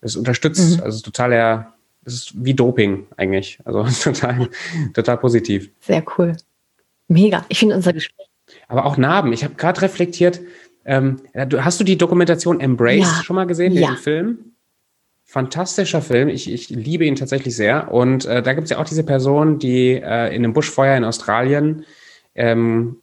Das unterstützt, mhm. also total eher, das ist wie Doping eigentlich. Also total, total positiv. Sehr cool. Mega. Ich finde unser Gespräch. Aber auch Narben. Ich habe gerade reflektiert, ähm, hast du die Dokumentation Embrace ja. schon mal gesehen, ja. den Film? Fantastischer Film. Ich, ich liebe ihn tatsächlich sehr. Und äh, da gibt es ja auch diese Person, die äh, in einem Buschfeuer in Australien ähm,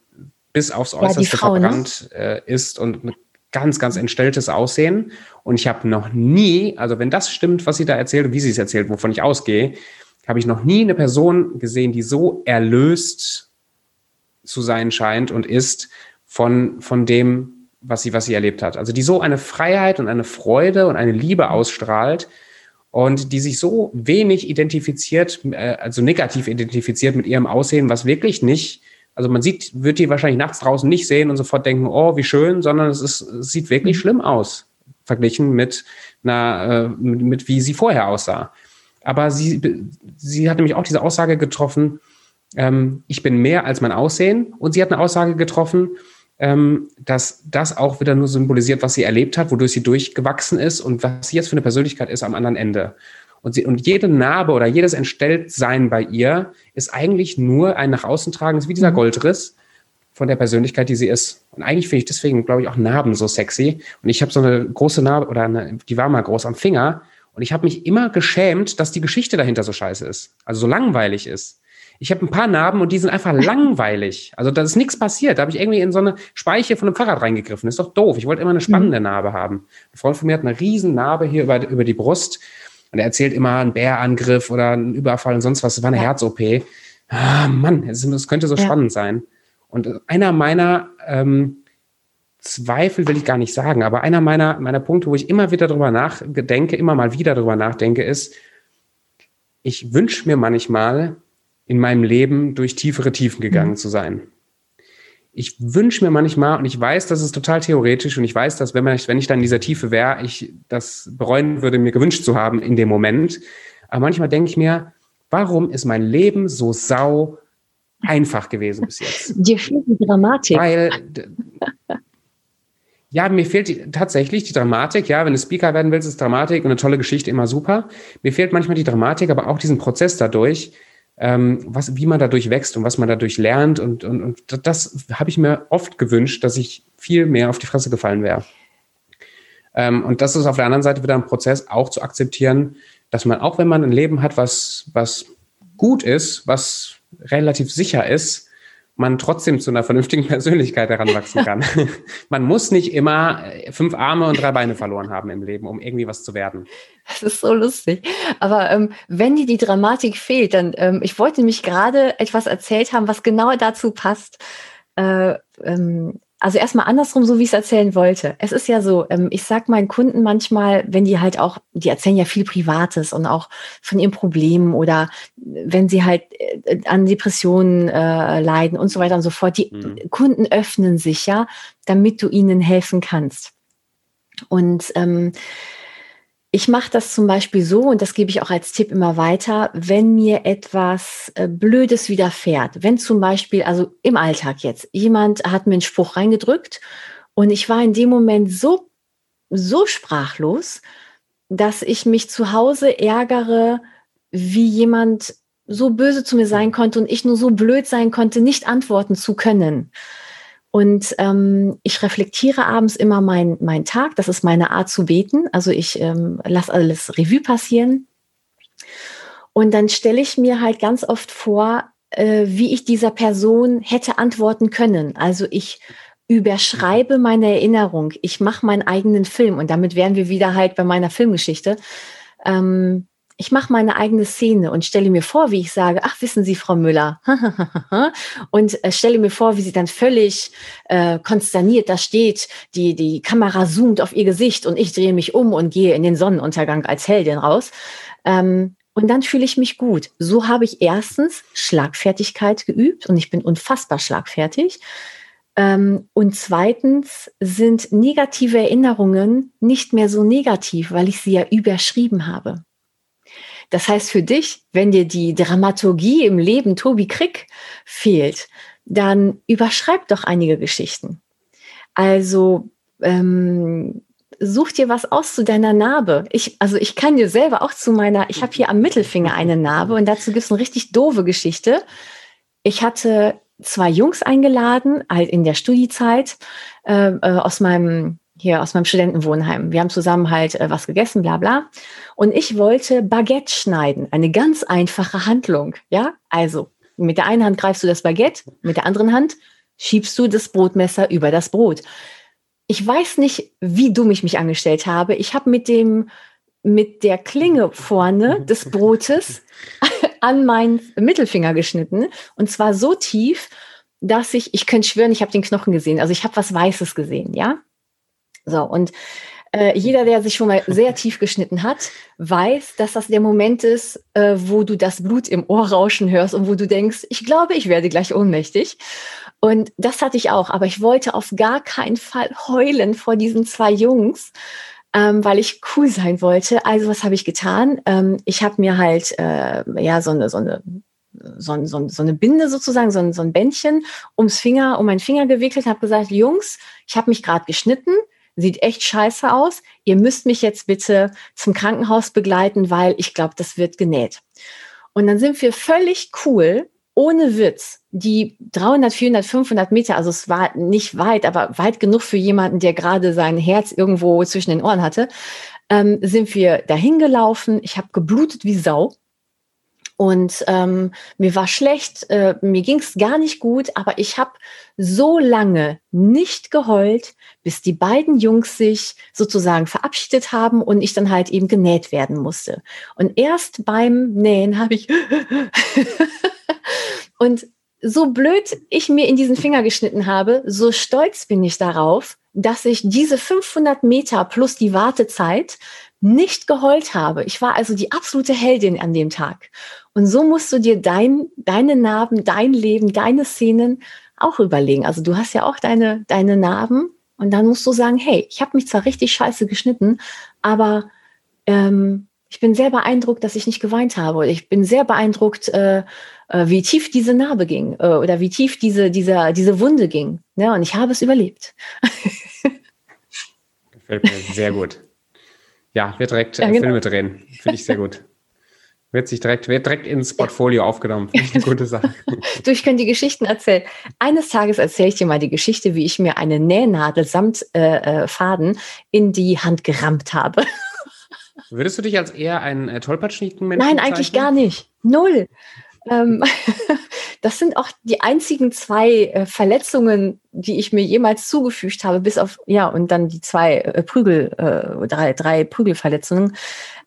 bis aufs Äußerste Frau, ne? verbrannt ne? ist und ein ganz, ganz entstelltes Aussehen. Und ich habe noch nie, also wenn das stimmt, was sie da erzählt und wie sie es erzählt, wovon ich ausgehe, habe ich noch nie eine Person gesehen, die so erlöst zu sein scheint und ist von, von dem, was sie, was sie erlebt hat. Also die so eine Freiheit und eine Freude und eine Liebe ausstrahlt und die sich so wenig identifiziert, äh, also negativ identifiziert mit ihrem Aussehen, was wirklich nicht, also man sieht, wird die wahrscheinlich nachts draußen nicht sehen und sofort denken, oh, wie schön, sondern es, ist, es sieht wirklich mhm. schlimm aus, verglichen mit einer, äh, mit, mit wie sie vorher aussah. Aber sie, sie hat nämlich auch diese Aussage getroffen, ähm, ich bin mehr als mein Aussehen. Und sie hat eine Aussage getroffen, ähm, dass das auch wieder nur symbolisiert, was sie erlebt hat, wodurch sie durchgewachsen ist und was sie jetzt für eine Persönlichkeit ist am anderen Ende. Und, sie, und jede Narbe oder jedes Entstelltsein bei ihr ist eigentlich nur ein nach außen tragen, ist wie dieser mhm. Goldriss von der Persönlichkeit, die sie ist. Und eigentlich finde ich deswegen, glaube ich, auch Narben so sexy. Und ich habe so eine große Narbe, oder eine, die war mal groß am Finger. Und ich habe mich immer geschämt, dass die Geschichte dahinter so scheiße ist. Also so langweilig ist. Ich habe ein paar Narben und die sind einfach langweilig. Also da ist nichts passiert. Da habe ich irgendwie in so eine Speiche von einem Fahrrad reingegriffen. Das ist doch doof. Ich wollte immer eine spannende mhm. Narbe haben. Ein Freund von mir hat eine riesen Narbe hier über, über die Brust. Und er erzählt immer einen Bärangriff oder einen Überfall und sonst was. Das war eine ja. Herz-OP. Ah, Mann, das könnte so ja. spannend sein. Und einer meiner ähm, Zweifel will ich gar nicht sagen, aber einer meiner, meiner Punkte, wo ich immer wieder drüber nachdenke, immer mal wieder drüber nachdenke, ist, ich wünsche mir manchmal, in meinem Leben durch tiefere Tiefen gegangen mhm. zu sein. Ich wünsche mir manchmal, und ich weiß, das ist total theoretisch, und ich weiß, dass wenn, man, wenn ich dann in dieser Tiefe wäre, ich das bereuen würde, mir gewünscht zu haben in dem Moment. Aber manchmal denke ich mir, warum ist mein Leben so sau einfach gewesen bis jetzt? Dir fehlt die Dramatik. Weil, ja, mir fehlt die, tatsächlich die Dramatik. Ja, wenn du Speaker werden willst, ist Dramatik und eine tolle Geschichte immer super. Mir fehlt manchmal die Dramatik, aber auch diesen Prozess dadurch, ähm, was, wie man dadurch wächst und was man dadurch lernt. Und, und, und das habe ich mir oft gewünscht, dass ich viel mehr auf die Fresse gefallen wäre. Ähm, und das ist auf der anderen Seite wieder ein Prozess, auch zu akzeptieren, dass man, auch wenn man ein Leben hat, was, was gut ist, was relativ sicher ist, man trotzdem zu einer vernünftigen Persönlichkeit heranwachsen kann. man muss nicht immer äh, fünf Arme und drei Beine verloren haben im Leben, um irgendwie was zu werden. Das ist so lustig. Aber ähm, wenn dir die Dramatik fehlt, dann, ähm, ich wollte nämlich gerade etwas erzählt haben, was genau dazu passt. äh, ähm, also erstmal andersrum, so wie ich es erzählen wollte. Es ist ja so, ähm, ich sag meinen Kunden manchmal, wenn die halt auch, die erzählen ja viel Privates und auch von ihren Problemen oder wenn sie halt äh, an Depressionen äh, leiden und so weiter und so fort. Die mhm. Kunden öffnen sich ja, damit du ihnen helfen kannst. Und ähm, ich mache das zum Beispiel so, und das gebe ich auch als Tipp immer weiter, wenn mir etwas äh, Blödes widerfährt, wenn zum Beispiel, also im Alltag jetzt, jemand hat mir einen Spruch reingedrückt und ich war in dem Moment so, so sprachlos, dass ich mich zu Hause ärgere, wie jemand so böse zu mir sein konnte und ich nur so blöd sein konnte, nicht antworten zu können. Und ähm, ich reflektiere abends immer meinen mein Tag. Das ist meine Art zu beten. Also ich ähm, lasse alles Revue passieren. Und dann stelle ich mir halt ganz oft vor, äh, wie ich dieser Person hätte antworten können. Also ich überschreibe meine Erinnerung. Ich mache meinen eigenen Film. Und damit wären wir wieder halt bei meiner Filmgeschichte. Ähm, ich mache meine eigene Szene und stelle mir vor, wie ich sage, ach, wissen Sie, Frau Müller, und äh, stelle mir vor, wie sie dann völlig äh, konsterniert da steht, die, die Kamera zoomt auf ihr Gesicht und ich drehe mich um und gehe in den Sonnenuntergang als Heldin raus. Ähm, und dann fühle ich mich gut. So habe ich erstens Schlagfertigkeit geübt und ich bin unfassbar schlagfertig. Ähm, und zweitens sind negative Erinnerungen nicht mehr so negativ, weil ich sie ja überschrieben habe. Das heißt für dich, wenn dir die Dramaturgie im Leben Tobi Krieg fehlt, dann überschreib doch einige Geschichten. Also ähm, such dir was aus zu deiner Narbe. Ich, also ich kann dir selber auch zu meiner, ich habe hier am Mittelfinger eine Narbe und dazu gibt es eine richtig doofe Geschichte. Ich hatte zwei Jungs eingeladen, halt in der Studiezeit, äh, äh aus meinem hier aus meinem Studentenwohnheim. Wir haben zusammen halt äh, was gegessen, bla bla. Und ich wollte Baguette schneiden. Eine ganz einfache Handlung. Ja, also mit der einen Hand greifst du das Baguette, mit der anderen Hand schiebst du das Brotmesser über das Brot. Ich weiß nicht, wie dumm ich mich angestellt habe. Ich habe mit dem mit der Klinge vorne des Brotes an meinen Mittelfinger geschnitten und zwar so tief, dass ich, ich könnte schwören, ich habe den Knochen gesehen. Also ich habe was Weißes gesehen, ja. So, und äh, jeder, der sich schon mal sehr tief geschnitten hat, weiß, dass das der Moment ist, äh, wo du das Blut im Ohr rauschen hörst und wo du denkst, ich glaube, ich werde gleich ohnmächtig. Und das hatte ich auch, aber ich wollte auf gar keinen Fall heulen vor diesen zwei Jungs, ähm, weil ich cool sein wollte. Also was habe ich getan? Ähm, ich habe mir halt äh, ja so eine so eine so, so, so eine Binde sozusagen, so ein, so ein Bändchen ums Finger, um meinen Finger gewickelt, habe gesagt, Jungs, ich habe mich gerade geschnitten, sieht echt scheiße aus. Ihr müsst mich jetzt bitte zum Krankenhaus begleiten, weil ich glaube, das wird genäht. Und dann sind wir völlig cool, ohne Witz, die 300, 400, 500 Meter, also es war nicht weit, aber weit genug für jemanden, der gerade sein Herz irgendwo zwischen den Ohren hatte, ähm, sind wir dahin gelaufen. Ich habe geblutet wie Sau. Und ähm, mir war schlecht, äh, mir ging es gar nicht gut, aber ich habe so lange nicht geheult, bis die beiden Jungs sich sozusagen verabschiedet haben und ich dann halt eben genäht werden musste. Und erst beim Nähen habe ich und so blöd ich mir in diesen Finger geschnitten habe, so stolz bin ich darauf, dass ich diese 500 Meter plus die Wartezeit nicht geheult habe. Ich war also die absolute Heldin an dem Tag. Und so musst du dir dein, deine Narben, dein Leben, deine Szenen auch überlegen. Also du hast ja auch deine, deine Narben und dann musst du sagen, hey, ich habe mich zwar richtig scheiße geschnitten, aber ähm, ich bin sehr beeindruckt, dass ich nicht geweint habe. Ich bin sehr beeindruckt, äh, äh, wie tief diese Narbe ging äh, oder wie tief diese, diese, diese Wunde ging. Ja, ne? und ich habe es überlebt. Gefällt mir sehr gut. Ja, wir direkt ja, äh, genau. Filme drehen. Finde ich sehr gut. Wird sich direkt, wird direkt ins Portfolio aufgenommen. Finde ich eine gute Sache. du, ich könnte die Geschichten erzählen. Eines Tages erzähle ich dir mal die Geschichte, wie ich mir eine Nähnadel samt äh, äh Faden in die Hand gerammt habe. Würdest du dich als eher ein äh, tollpatschnigen Mensch Nein, eigentlich gar nicht. Null. Ähm, das sind auch die einzigen zwei äh, Verletzungen, die ich mir jemals zugefügt habe, bis auf, ja, und dann die zwei äh, Prügel, äh, drei, drei Prügelverletzungen.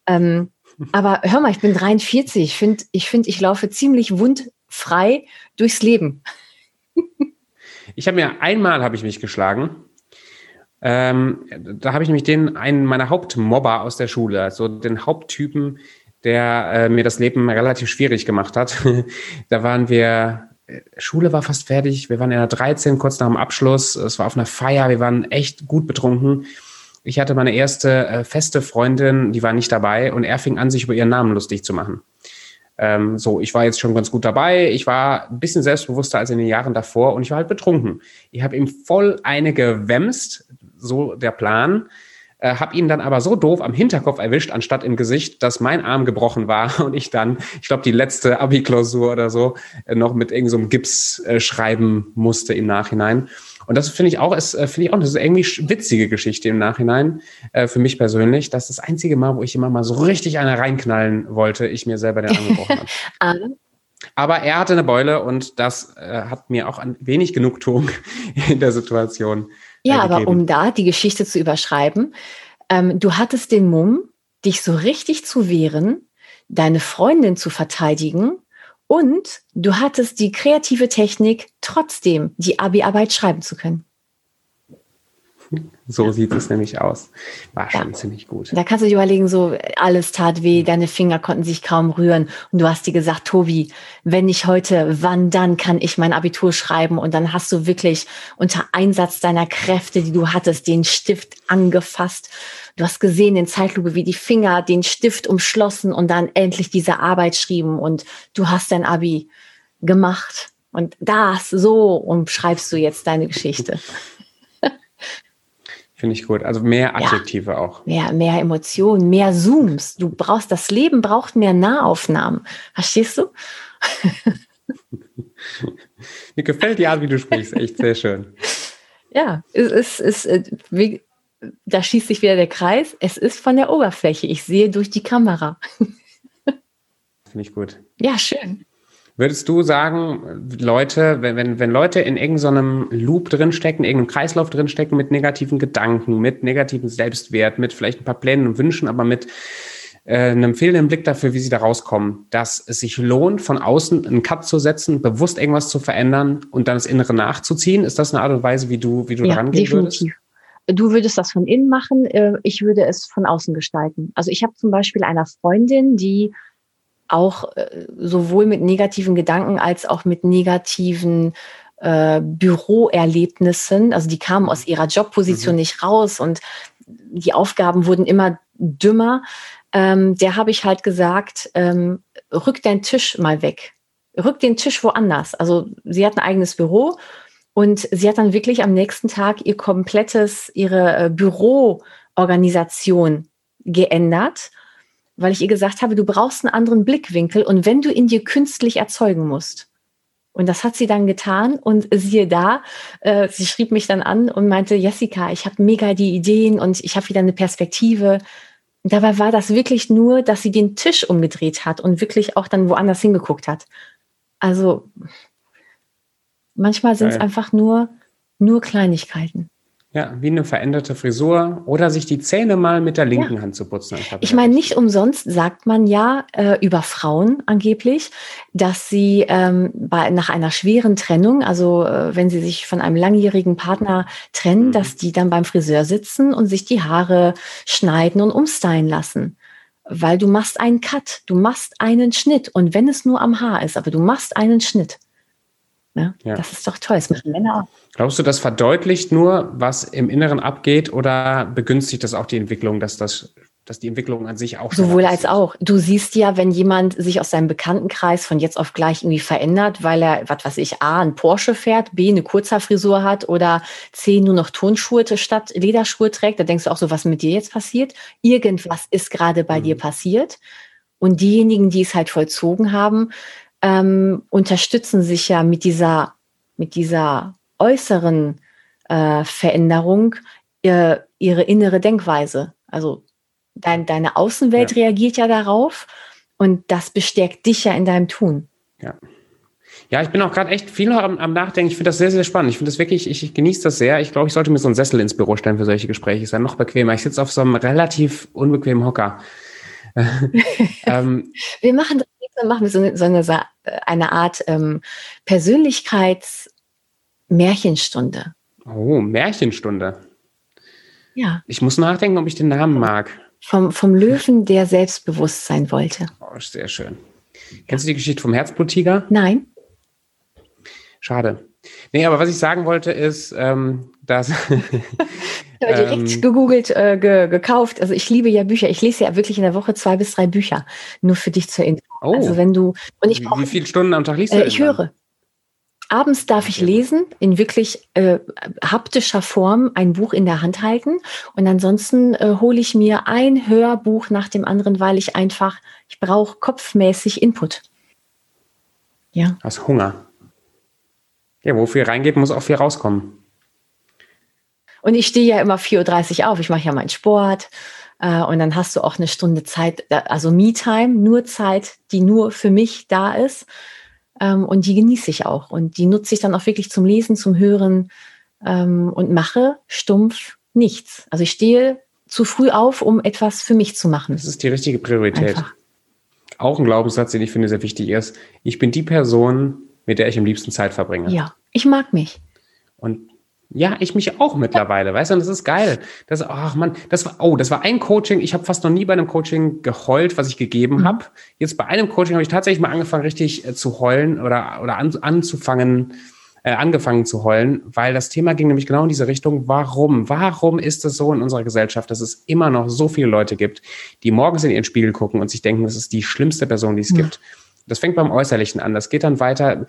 Ähm, aber hör mal, ich bin 43. Ich finde, ich, find, ich laufe ziemlich wundfrei durchs Leben. Ich habe mir einmal habe ich mich geschlagen. Ähm, da habe ich nämlich den einen meiner Hauptmobber aus der Schule, also den Haupttypen, der äh, mir das Leben relativ schwierig gemacht hat. da waren wir äh, Schule war fast fertig. Wir waren in der 13, kurz nach dem Abschluss. Es war auf einer Feier. Wir waren echt gut betrunken. Ich hatte meine erste äh, feste Freundin, die war nicht dabei und er fing an, sich über ihren Namen lustig zu machen. Ähm, so, ich war jetzt schon ganz gut dabei. Ich war ein bisschen selbstbewusster als in den Jahren davor und ich war halt betrunken. Ich habe ihm voll eine gewämst, so der Plan. Äh, habe ihn dann aber so doof am Hinterkopf erwischt, anstatt im Gesicht, dass mein Arm gebrochen war und ich dann, ich glaube, die letzte Abi-Klausur oder so, äh, noch mit irgendeinem so Gips äh, schreiben musste im Nachhinein. Und das finde ich auch, ist, äh, finde ich auch eine irgendwie witzige Geschichte im Nachhinein, äh, für mich persönlich. Das ist das einzige Mal, wo ich immer mal so richtig eine reinknallen wollte, ich mir selber den angebrochen habe. Aber er hatte eine Beule und das äh, hat mir auch ein wenig Genugtuung in der Situation. Ja, aber um da die Geschichte zu überschreiben, ähm, du hattest den Mumm, dich so richtig zu wehren, deine Freundin zu verteidigen und du hattest die kreative Technik, trotzdem die Abi-Arbeit schreiben zu können. So sieht es nämlich aus. War schon ja. ziemlich gut. Da kannst du dir überlegen, so alles tat weh, deine Finger konnten sich kaum rühren. Und du hast dir gesagt, Tobi, wenn nicht heute, wann dann kann ich mein Abitur schreiben? Und dann hast du wirklich unter Einsatz deiner Kräfte, die du hattest, den Stift angefasst. Du hast gesehen in Zeitlupe, wie die Finger den Stift umschlossen und dann endlich diese Arbeit schrieben. Und du hast dein Abi gemacht. Und das, so umschreibst du jetzt deine Geschichte. Finde ich gut. Also mehr Adjektive ja, auch. Mehr, mehr Emotionen, mehr Zooms. Du brauchst, das Leben braucht mehr Nahaufnahmen. Verstehst du? Mir gefällt die Art, wie du sprichst. Echt sehr schön. Ja, es ist, es, äh, wie, da schießt sich wieder der Kreis. Es ist von der Oberfläche. Ich sehe durch die Kamera. Finde ich gut. Ja, schön. Würdest du sagen, Leute, wenn, wenn, wenn Leute in irgendeinem Loop drinstecken, in irgendeinem Kreislauf drinstecken mit negativen Gedanken, mit negativen Selbstwert, mit vielleicht ein paar Plänen und Wünschen, aber mit äh, einem fehlenden Blick dafür, wie sie da rauskommen, dass es sich lohnt, von außen einen Cut zu setzen, bewusst irgendwas zu verändern und dann das Innere nachzuziehen? Ist das eine Art und Weise, wie du, wie du ja, rangehen definitiv. würdest? Du würdest das von innen machen, äh, ich würde es von außen gestalten. Also ich habe zum Beispiel eine Freundin, die auch äh, sowohl mit negativen Gedanken als auch mit negativen äh, Büroerlebnissen. Also die kamen aus ihrer Jobposition mhm. nicht raus und die Aufgaben wurden immer dümmer. Ähm, der habe ich halt gesagt, ähm, rück deinen Tisch mal weg. Rück den Tisch woanders. Also sie hat ein eigenes Büro und sie hat dann wirklich am nächsten Tag ihr komplettes, ihre äh, Büroorganisation geändert weil ich ihr gesagt habe, du brauchst einen anderen Blickwinkel und wenn du ihn dir künstlich erzeugen musst. Und das hat sie dann getan und siehe da, äh, sie schrieb mich dann an und meinte, Jessica, ich habe mega die Ideen und ich habe wieder eine Perspektive. Und dabei war das wirklich nur, dass sie den Tisch umgedreht hat und wirklich auch dann woanders hingeguckt hat. Also manchmal sind es einfach nur, nur Kleinigkeiten. Ja, wie eine veränderte Frisur oder sich die Zähne mal mit der linken ja. Hand zu putzen. Ich meine, nicht umsonst sagt man ja äh, über Frauen angeblich, dass sie ähm, bei, nach einer schweren Trennung, also äh, wenn sie sich von einem langjährigen Partner trennen, mhm. dass die dann beim Friseur sitzen und sich die Haare schneiden und umstylen lassen. Weil du machst einen Cut, du machst einen Schnitt und wenn es nur am Haar ist, aber du machst einen Schnitt. Ne? Ja. Das ist doch toll, das machen Männer auch. Glaubst du, das verdeutlicht nur, was im Inneren abgeht oder begünstigt das auch die Entwicklung, dass das dass die Entwicklung an sich auch sowohl als auch. Du siehst ja, wenn jemand sich aus seinem Bekanntenkreis von jetzt auf gleich irgendwie verändert, weil er, was weiß ich, A, ein Porsche fährt, B, eine Kurzhaarfrisur hat oder C, nur noch Turnschuhe statt Lederschuhe trägt, da denkst du auch so, was mit dir jetzt passiert? Irgendwas ist gerade bei mhm. dir passiert. Und diejenigen, die es halt vollzogen haben, ähm, unterstützen sich ja mit dieser, mit dieser äußeren äh, Veränderung äh, ihre innere Denkweise. Also dein, deine Außenwelt ja. reagiert ja darauf und das bestärkt dich ja in deinem Tun. Ja. Ja, ich bin auch gerade echt viel am, am Nachdenken. Ich finde das sehr, sehr spannend. Ich finde das wirklich, ich, ich genieße das sehr. Ich glaube, ich sollte mir so einen Sessel ins Büro stellen für solche Gespräche. Ist dann noch bequemer. Ich sitze auf so einem relativ unbequemen Hocker. ähm, wir machen das, machen wir so eine, so eine, eine Art ähm, Persönlichkeits- Märchenstunde. Oh, Märchenstunde. Ja. Ich muss nachdenken, ob ich den Namen mag. Vom, vom Löwen, der selbstbewusst sein wollte. Oh, sehr schön. Kennst du die Geschichte vom Herzbluttiger? Nein. Schade. Nee, aber was ich sagen wollte ist, ähm, dass. ich habe direkt ähm, gegoogelt, äh, ge gekauft. Also ich liebe ja Bücher. Ich lese ja wirklich in der Woche zwei bis drei Bücher. Nur für dich zur Info. Oh. Also wenn du. Und ich brauch, Wie viele Stunden am Tag liest du? Äh, ich höre. Abends darf ich lesen, in wirklich äh, haptischer Form ein Buch in der Hand halten. Und ansonsten äh, hole ich mir ein Hörbuch nach dem anderen, weil ich einfach, ich brauche kopfmäßig Input. Ja. Hast Hunger. Ja, wo viel reingeht, muss auch viel rauskommen. Und ich stehe ja immer 4.30 Uhr auf. Ich mache ja meinen Sport. Äh, und dann hast du auch eine Stunde Zeit, also Me-Time, nur Zeit, die nur für mich da ist. Ähm, und die genieße ich auch. Und die nutze ich dann auch wirklich zum Lesen, zum Hören ähm, und mache stumpf nichts. Also ich stehe zu früh auf, um etwas für mich zu machen. Das ist die richtige Priorität. Einfach. Auch ein Glaubenssatz, den ich finde sehr wichtig ist. Ich bin die Person, mit der ich am liebsten Zeit verbringe. Ja, ich mag mich. Und ja, ich mich auch mittlerweile, weißt du, und das ist geil. Das, ach man, das war, oh, das war ein Coaching. Ich habe fast noch nie bei einem Coaching geheult, was ich gegeben mhm. habe. Jetzt bei einem Coaching habe ich tatsächlich mal angefangen, richtig äh, zu heulen oder, oder an, anzufangen, äh, angefangen zu heulen, weil das Thema ging nämlich genau in diese Richtung. Warum? Warum ist es so in unserer Gesellschaft, dass es immer noch so viele Leute gibt, die morgens in ihren Spiegel gucken und sich denken, das ist die schlimmste Person, die es mhm. gibt? Das fängt beim Äußerlichen an. Das geht dann weiter.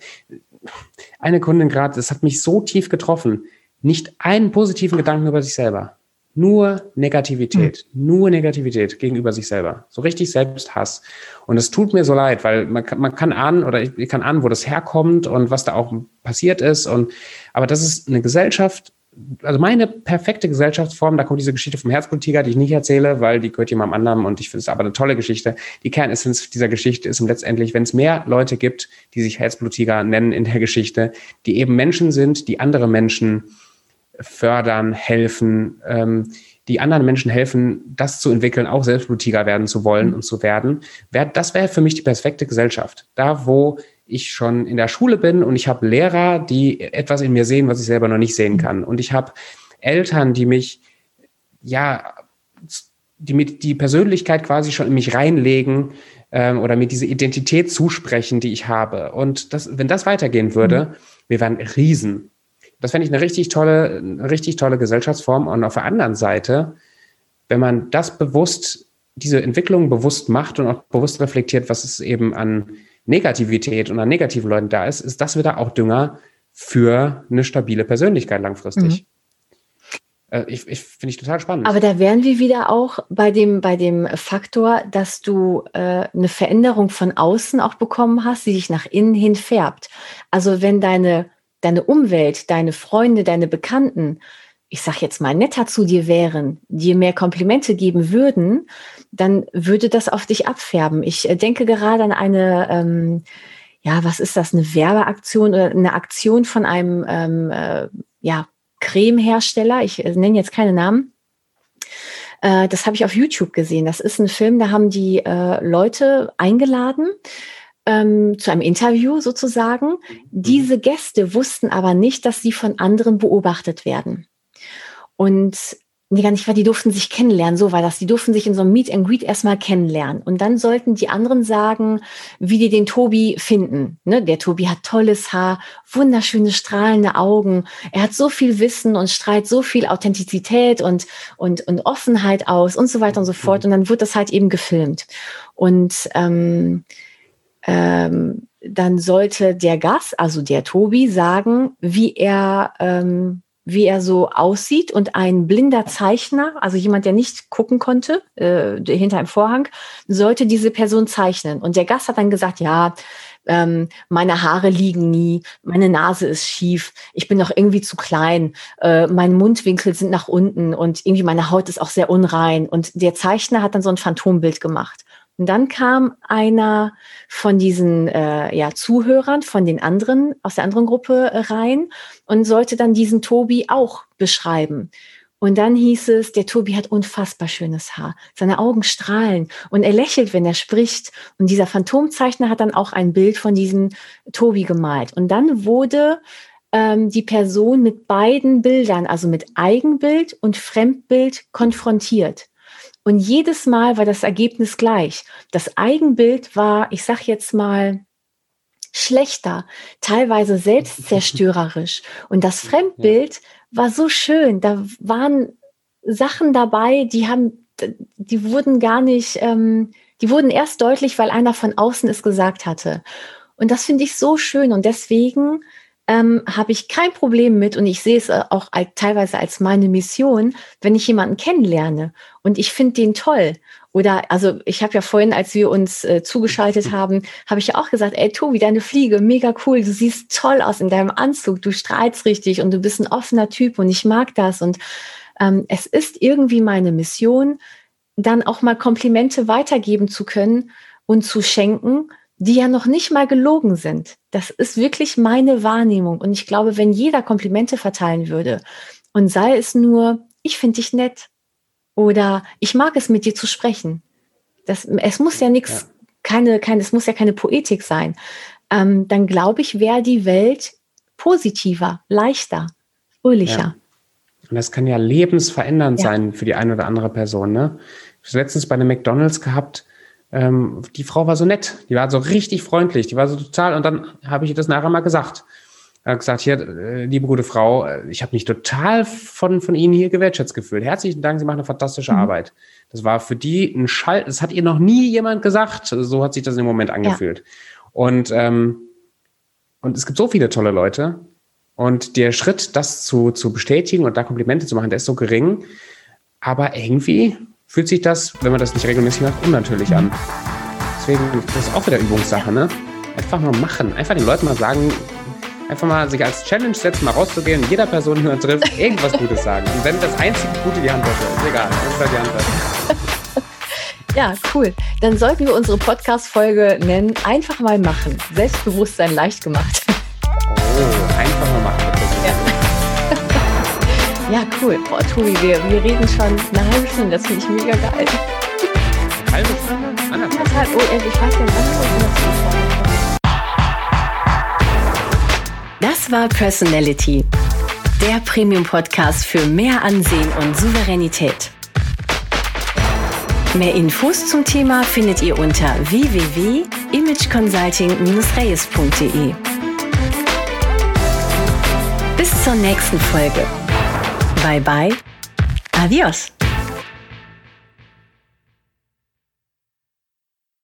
Eine Kundin gerade, das hat mich so tief getroffen nicht einen positiven Gedanken über sich selber. Nur Negativität, mhm. nur Negativität gegenüber sich selber. So richtig Selbsthass. Und es tut mir so leid, weil man kann, man kann ahnen oder ich, ich kann ahnen, wo das herkommt und was da auch passiert ist. Und, aber das ist eine Gesellschaft, also meine perfekte Gesellschaftsform, da kommt diese Geschichte vom Herzbluttiger, die ich nicht erzähle, weil die gehört jemandem anderen und ich finde es aber eine tolle Geschichte. Die Kernessenz dieser Geschichte ist letztendlich, wenn es mehr Leute gibt, die sich Herzbluttiger nennen in der Geschichte, die eben Menschen sind, die andere Menschen fördern, helfen, ähm, die anderen Menschen helfen, das zu entwickeln, auch selbstblutiger werden zu wollen und zu werden. Das wäre für mich die perfekte Gesellschaft. Da, wo ich schon in der Schule bin und ich habe Lehrer, die etwas in mir sehen, was ich selber noch nicht sehen mhm. kann. Und ich habe Eltern, die mich, ja, die mit die Persönlichkeit quasi schon in mich reinlegen ähm, oder mir diese Identität zusprechen, die ich habe. Und das, wenn das weitergehen würde, mhm. wir wären Riesen. Das fände ich eine richtig tolle, eine richtig tolle Gesellschaftsform. Und auf der anderen Seite, wenn man das bewusst, diese Entwicklung bewusst macht und auch bewusst reflektiert, was es eben an Negativität und an negativen Leuten da ist, ist das wieder auch Dünger für eine stabile Persönlichkeit langfristig. Mhm. Äh, ich, ich finde ich total spannend. Aber da wären wir wieder auch bei dem, bei dem Faktor, dass du äh, eine Veränderung von außen auch bekommen hast, die dich nach innen hin färbt. Also wenn deine deine Umwelt, deine Freunde, deine Bekannten, ich sag jetzt mal, netter zu dir wären, dir mehr Komplimente geben würden, dann würde das auf dich abfärben. Ich äh, denke gerade an eine, ähm, ja, was ist das, eine Werbeaktion oder eine Aktion von einem, ähm, äh, ja, Cremehersteller. Ich äh, nenne jetzt keine Namen. Äh, das habe ich auf YouTube gesehen. Das ist ein Film, da haben die äh, Leute eingeladen ähm, zu einem Interview sozusagen. Mhm. Diese Gäste wussten aber nicht, dass sie von anderen beobachtet werden. Und nee, gar nicht, weil die durften sich kennenlernen, so war das. Die durften sich in so einem Meet and Greet erstmal kennenlernen. Und dann sollten die anderen sagen, wie die den Tobi finden. Ne? Der Tobi hat tolles Haar, wunderschöne, strahlende Augen. Er hat so viel Wissen und strahlt so viel Authentizität und, und, und Offenheit aus und so weiter und so fort. Mhm. Und dann wird das halt eben gefilmt. Und ähm, ähm, dann sollte der Gast, also der Tobi, sagen, wie er, ähm, wie er so aussieht und ein blinder Zeichner, also jemand, der nicht gucken konnte, äh, hinter einem Vorhang, sollte diese Person zeichnen. Und der Gast hat dann gesagt, ja, ähm, meine Haare liegen nie, meine Nase ist schief, ich bin noch irgendwie zu klein, äh, meine Mundwinkel sind nach unten und irgendwie meine Haut ist auch sehr unrein. Und der Zeichner hat dann so ein Phantombild gemacht. Und dann kam einer von diesen äh, ja, Zuhörern, von den anderen, aus der anderen Gruppe äh, rein und sollte dann diesen Tobi auch beschreiben. Und dann hieß es, der Tobi hat unfassbar schönes Haar. Seine Augen strahlen und er lächelt, wenn er spricht. Und dieser Phantomzeichner hat dann auch ein Bild von diesem Tobi gemalt. Und dann wurde ähm, die Person mit beiden Bildern, also mit Eigenbild und Fremdbild konfrontiert. Und jedes Mal war das Ergebnis gleich. Das Eigenbild war, ich sag jetzt mal, schlechter, teilweise selbstzerstörerisch. Und das Fremdbild war so schön. Da waren Sachen dabei, die haben, die wurden gar nicht, ähm, die wurden erst deutlich, weil einer von außen es gesagt hatte. Und das finde ich so schön. Und deswegen ähm, habe ich kein Problem mit und ich sehe es äh, auch als, teilweise als meine Mission, wenn ich jemanden kennenlerne und ich finde den toll. Oder also ich habe ja vorhin, als wir uns äh, zugeschaltet haben, habe ich ja auch gesagt, ey Tobi, deine Fliege, mega cool, du siehst toll aus in deinem Anzug, du strahlst richtig und du bist ein offener Typ und ich mag das. Und ähm, es ist irgendwie meine Mission, dann auch mal Komplimente weitergeben zu können und zu schenken, die ja noch nicht mal gelogen sind. Das ist wirklich meine Wahrnehmung. Und ich glaube, wenn jeder Komplimente verteilen würde und sei es nur, ich finde dich nett oder ich mag es mit dir zu sprechen. Das, es muss ja nichts, ja. keine, keine, es muss ja keine Poetik sein. Ähm, dann glaube ich, wäre die Welt positiver, leichter, fröhlicher. Ja. Und das kann ja lebensverändernd ja. sein für die eine oder andere Person. Ne? Ich habe letztens bei einem McDonalds gehabt, ähm, die Frau war so nett, die war so richtig freundlich, die war so total, und dann habe ich ihr das nachher mal gesagt. Er hat gesagt, hier, äh, liebe gute Frau, äh, ich habe mich total von, von Ihnen hier gewertschätzt gefühlt. Herzlichen Dank, Sie machen eine fantastische mhm. Arbeit. Das war für die ein Schall, das hat ihr noch nie jemand gesagt. So hat sich das im Moment angefühlt. Ja. Und, ähm, und es gibt so viele tolle Leute. Und der Schritt, das zu, zu bestätigen und da Komplimente zu machen, der ist so gering. Aber irgendwie fühlt sich das, wenn man das nicht regelmäßig macht, unnatürlich an. Deswegen das ist auch wieder Übungssache, ne? Einfach mal machen. Einfach den Leuten mal sagen, einfach mal sich als Challenge setzen, mal rauszugehen, jeder Person, die man trifft, irgendwas Gutes sagen. Und wenn das einzige Gute die Handtasche ist, egal, das ist halt die Handtasche. Ja, cool. Dann sollten wir unsere Podcast-Folge nennen, einfach mal machen. Selbstbewusstsein leicht gemacht. Oh, Ja, cool. Boah, Tobi, wir, wir reden schon eine halbe Stunde. Das finde ich mega geil. Halbe Stunde? Anderthalb. Oh, ich weiß nicht, was Das war Personality, der Premium-Podcast für mehr Ansehen und Souveränität. Mehr Infos zum Thema findet ihr unter www.imageconsulting-reyes.de. Bis zur nächsten Folge. Bye bye. Adiós.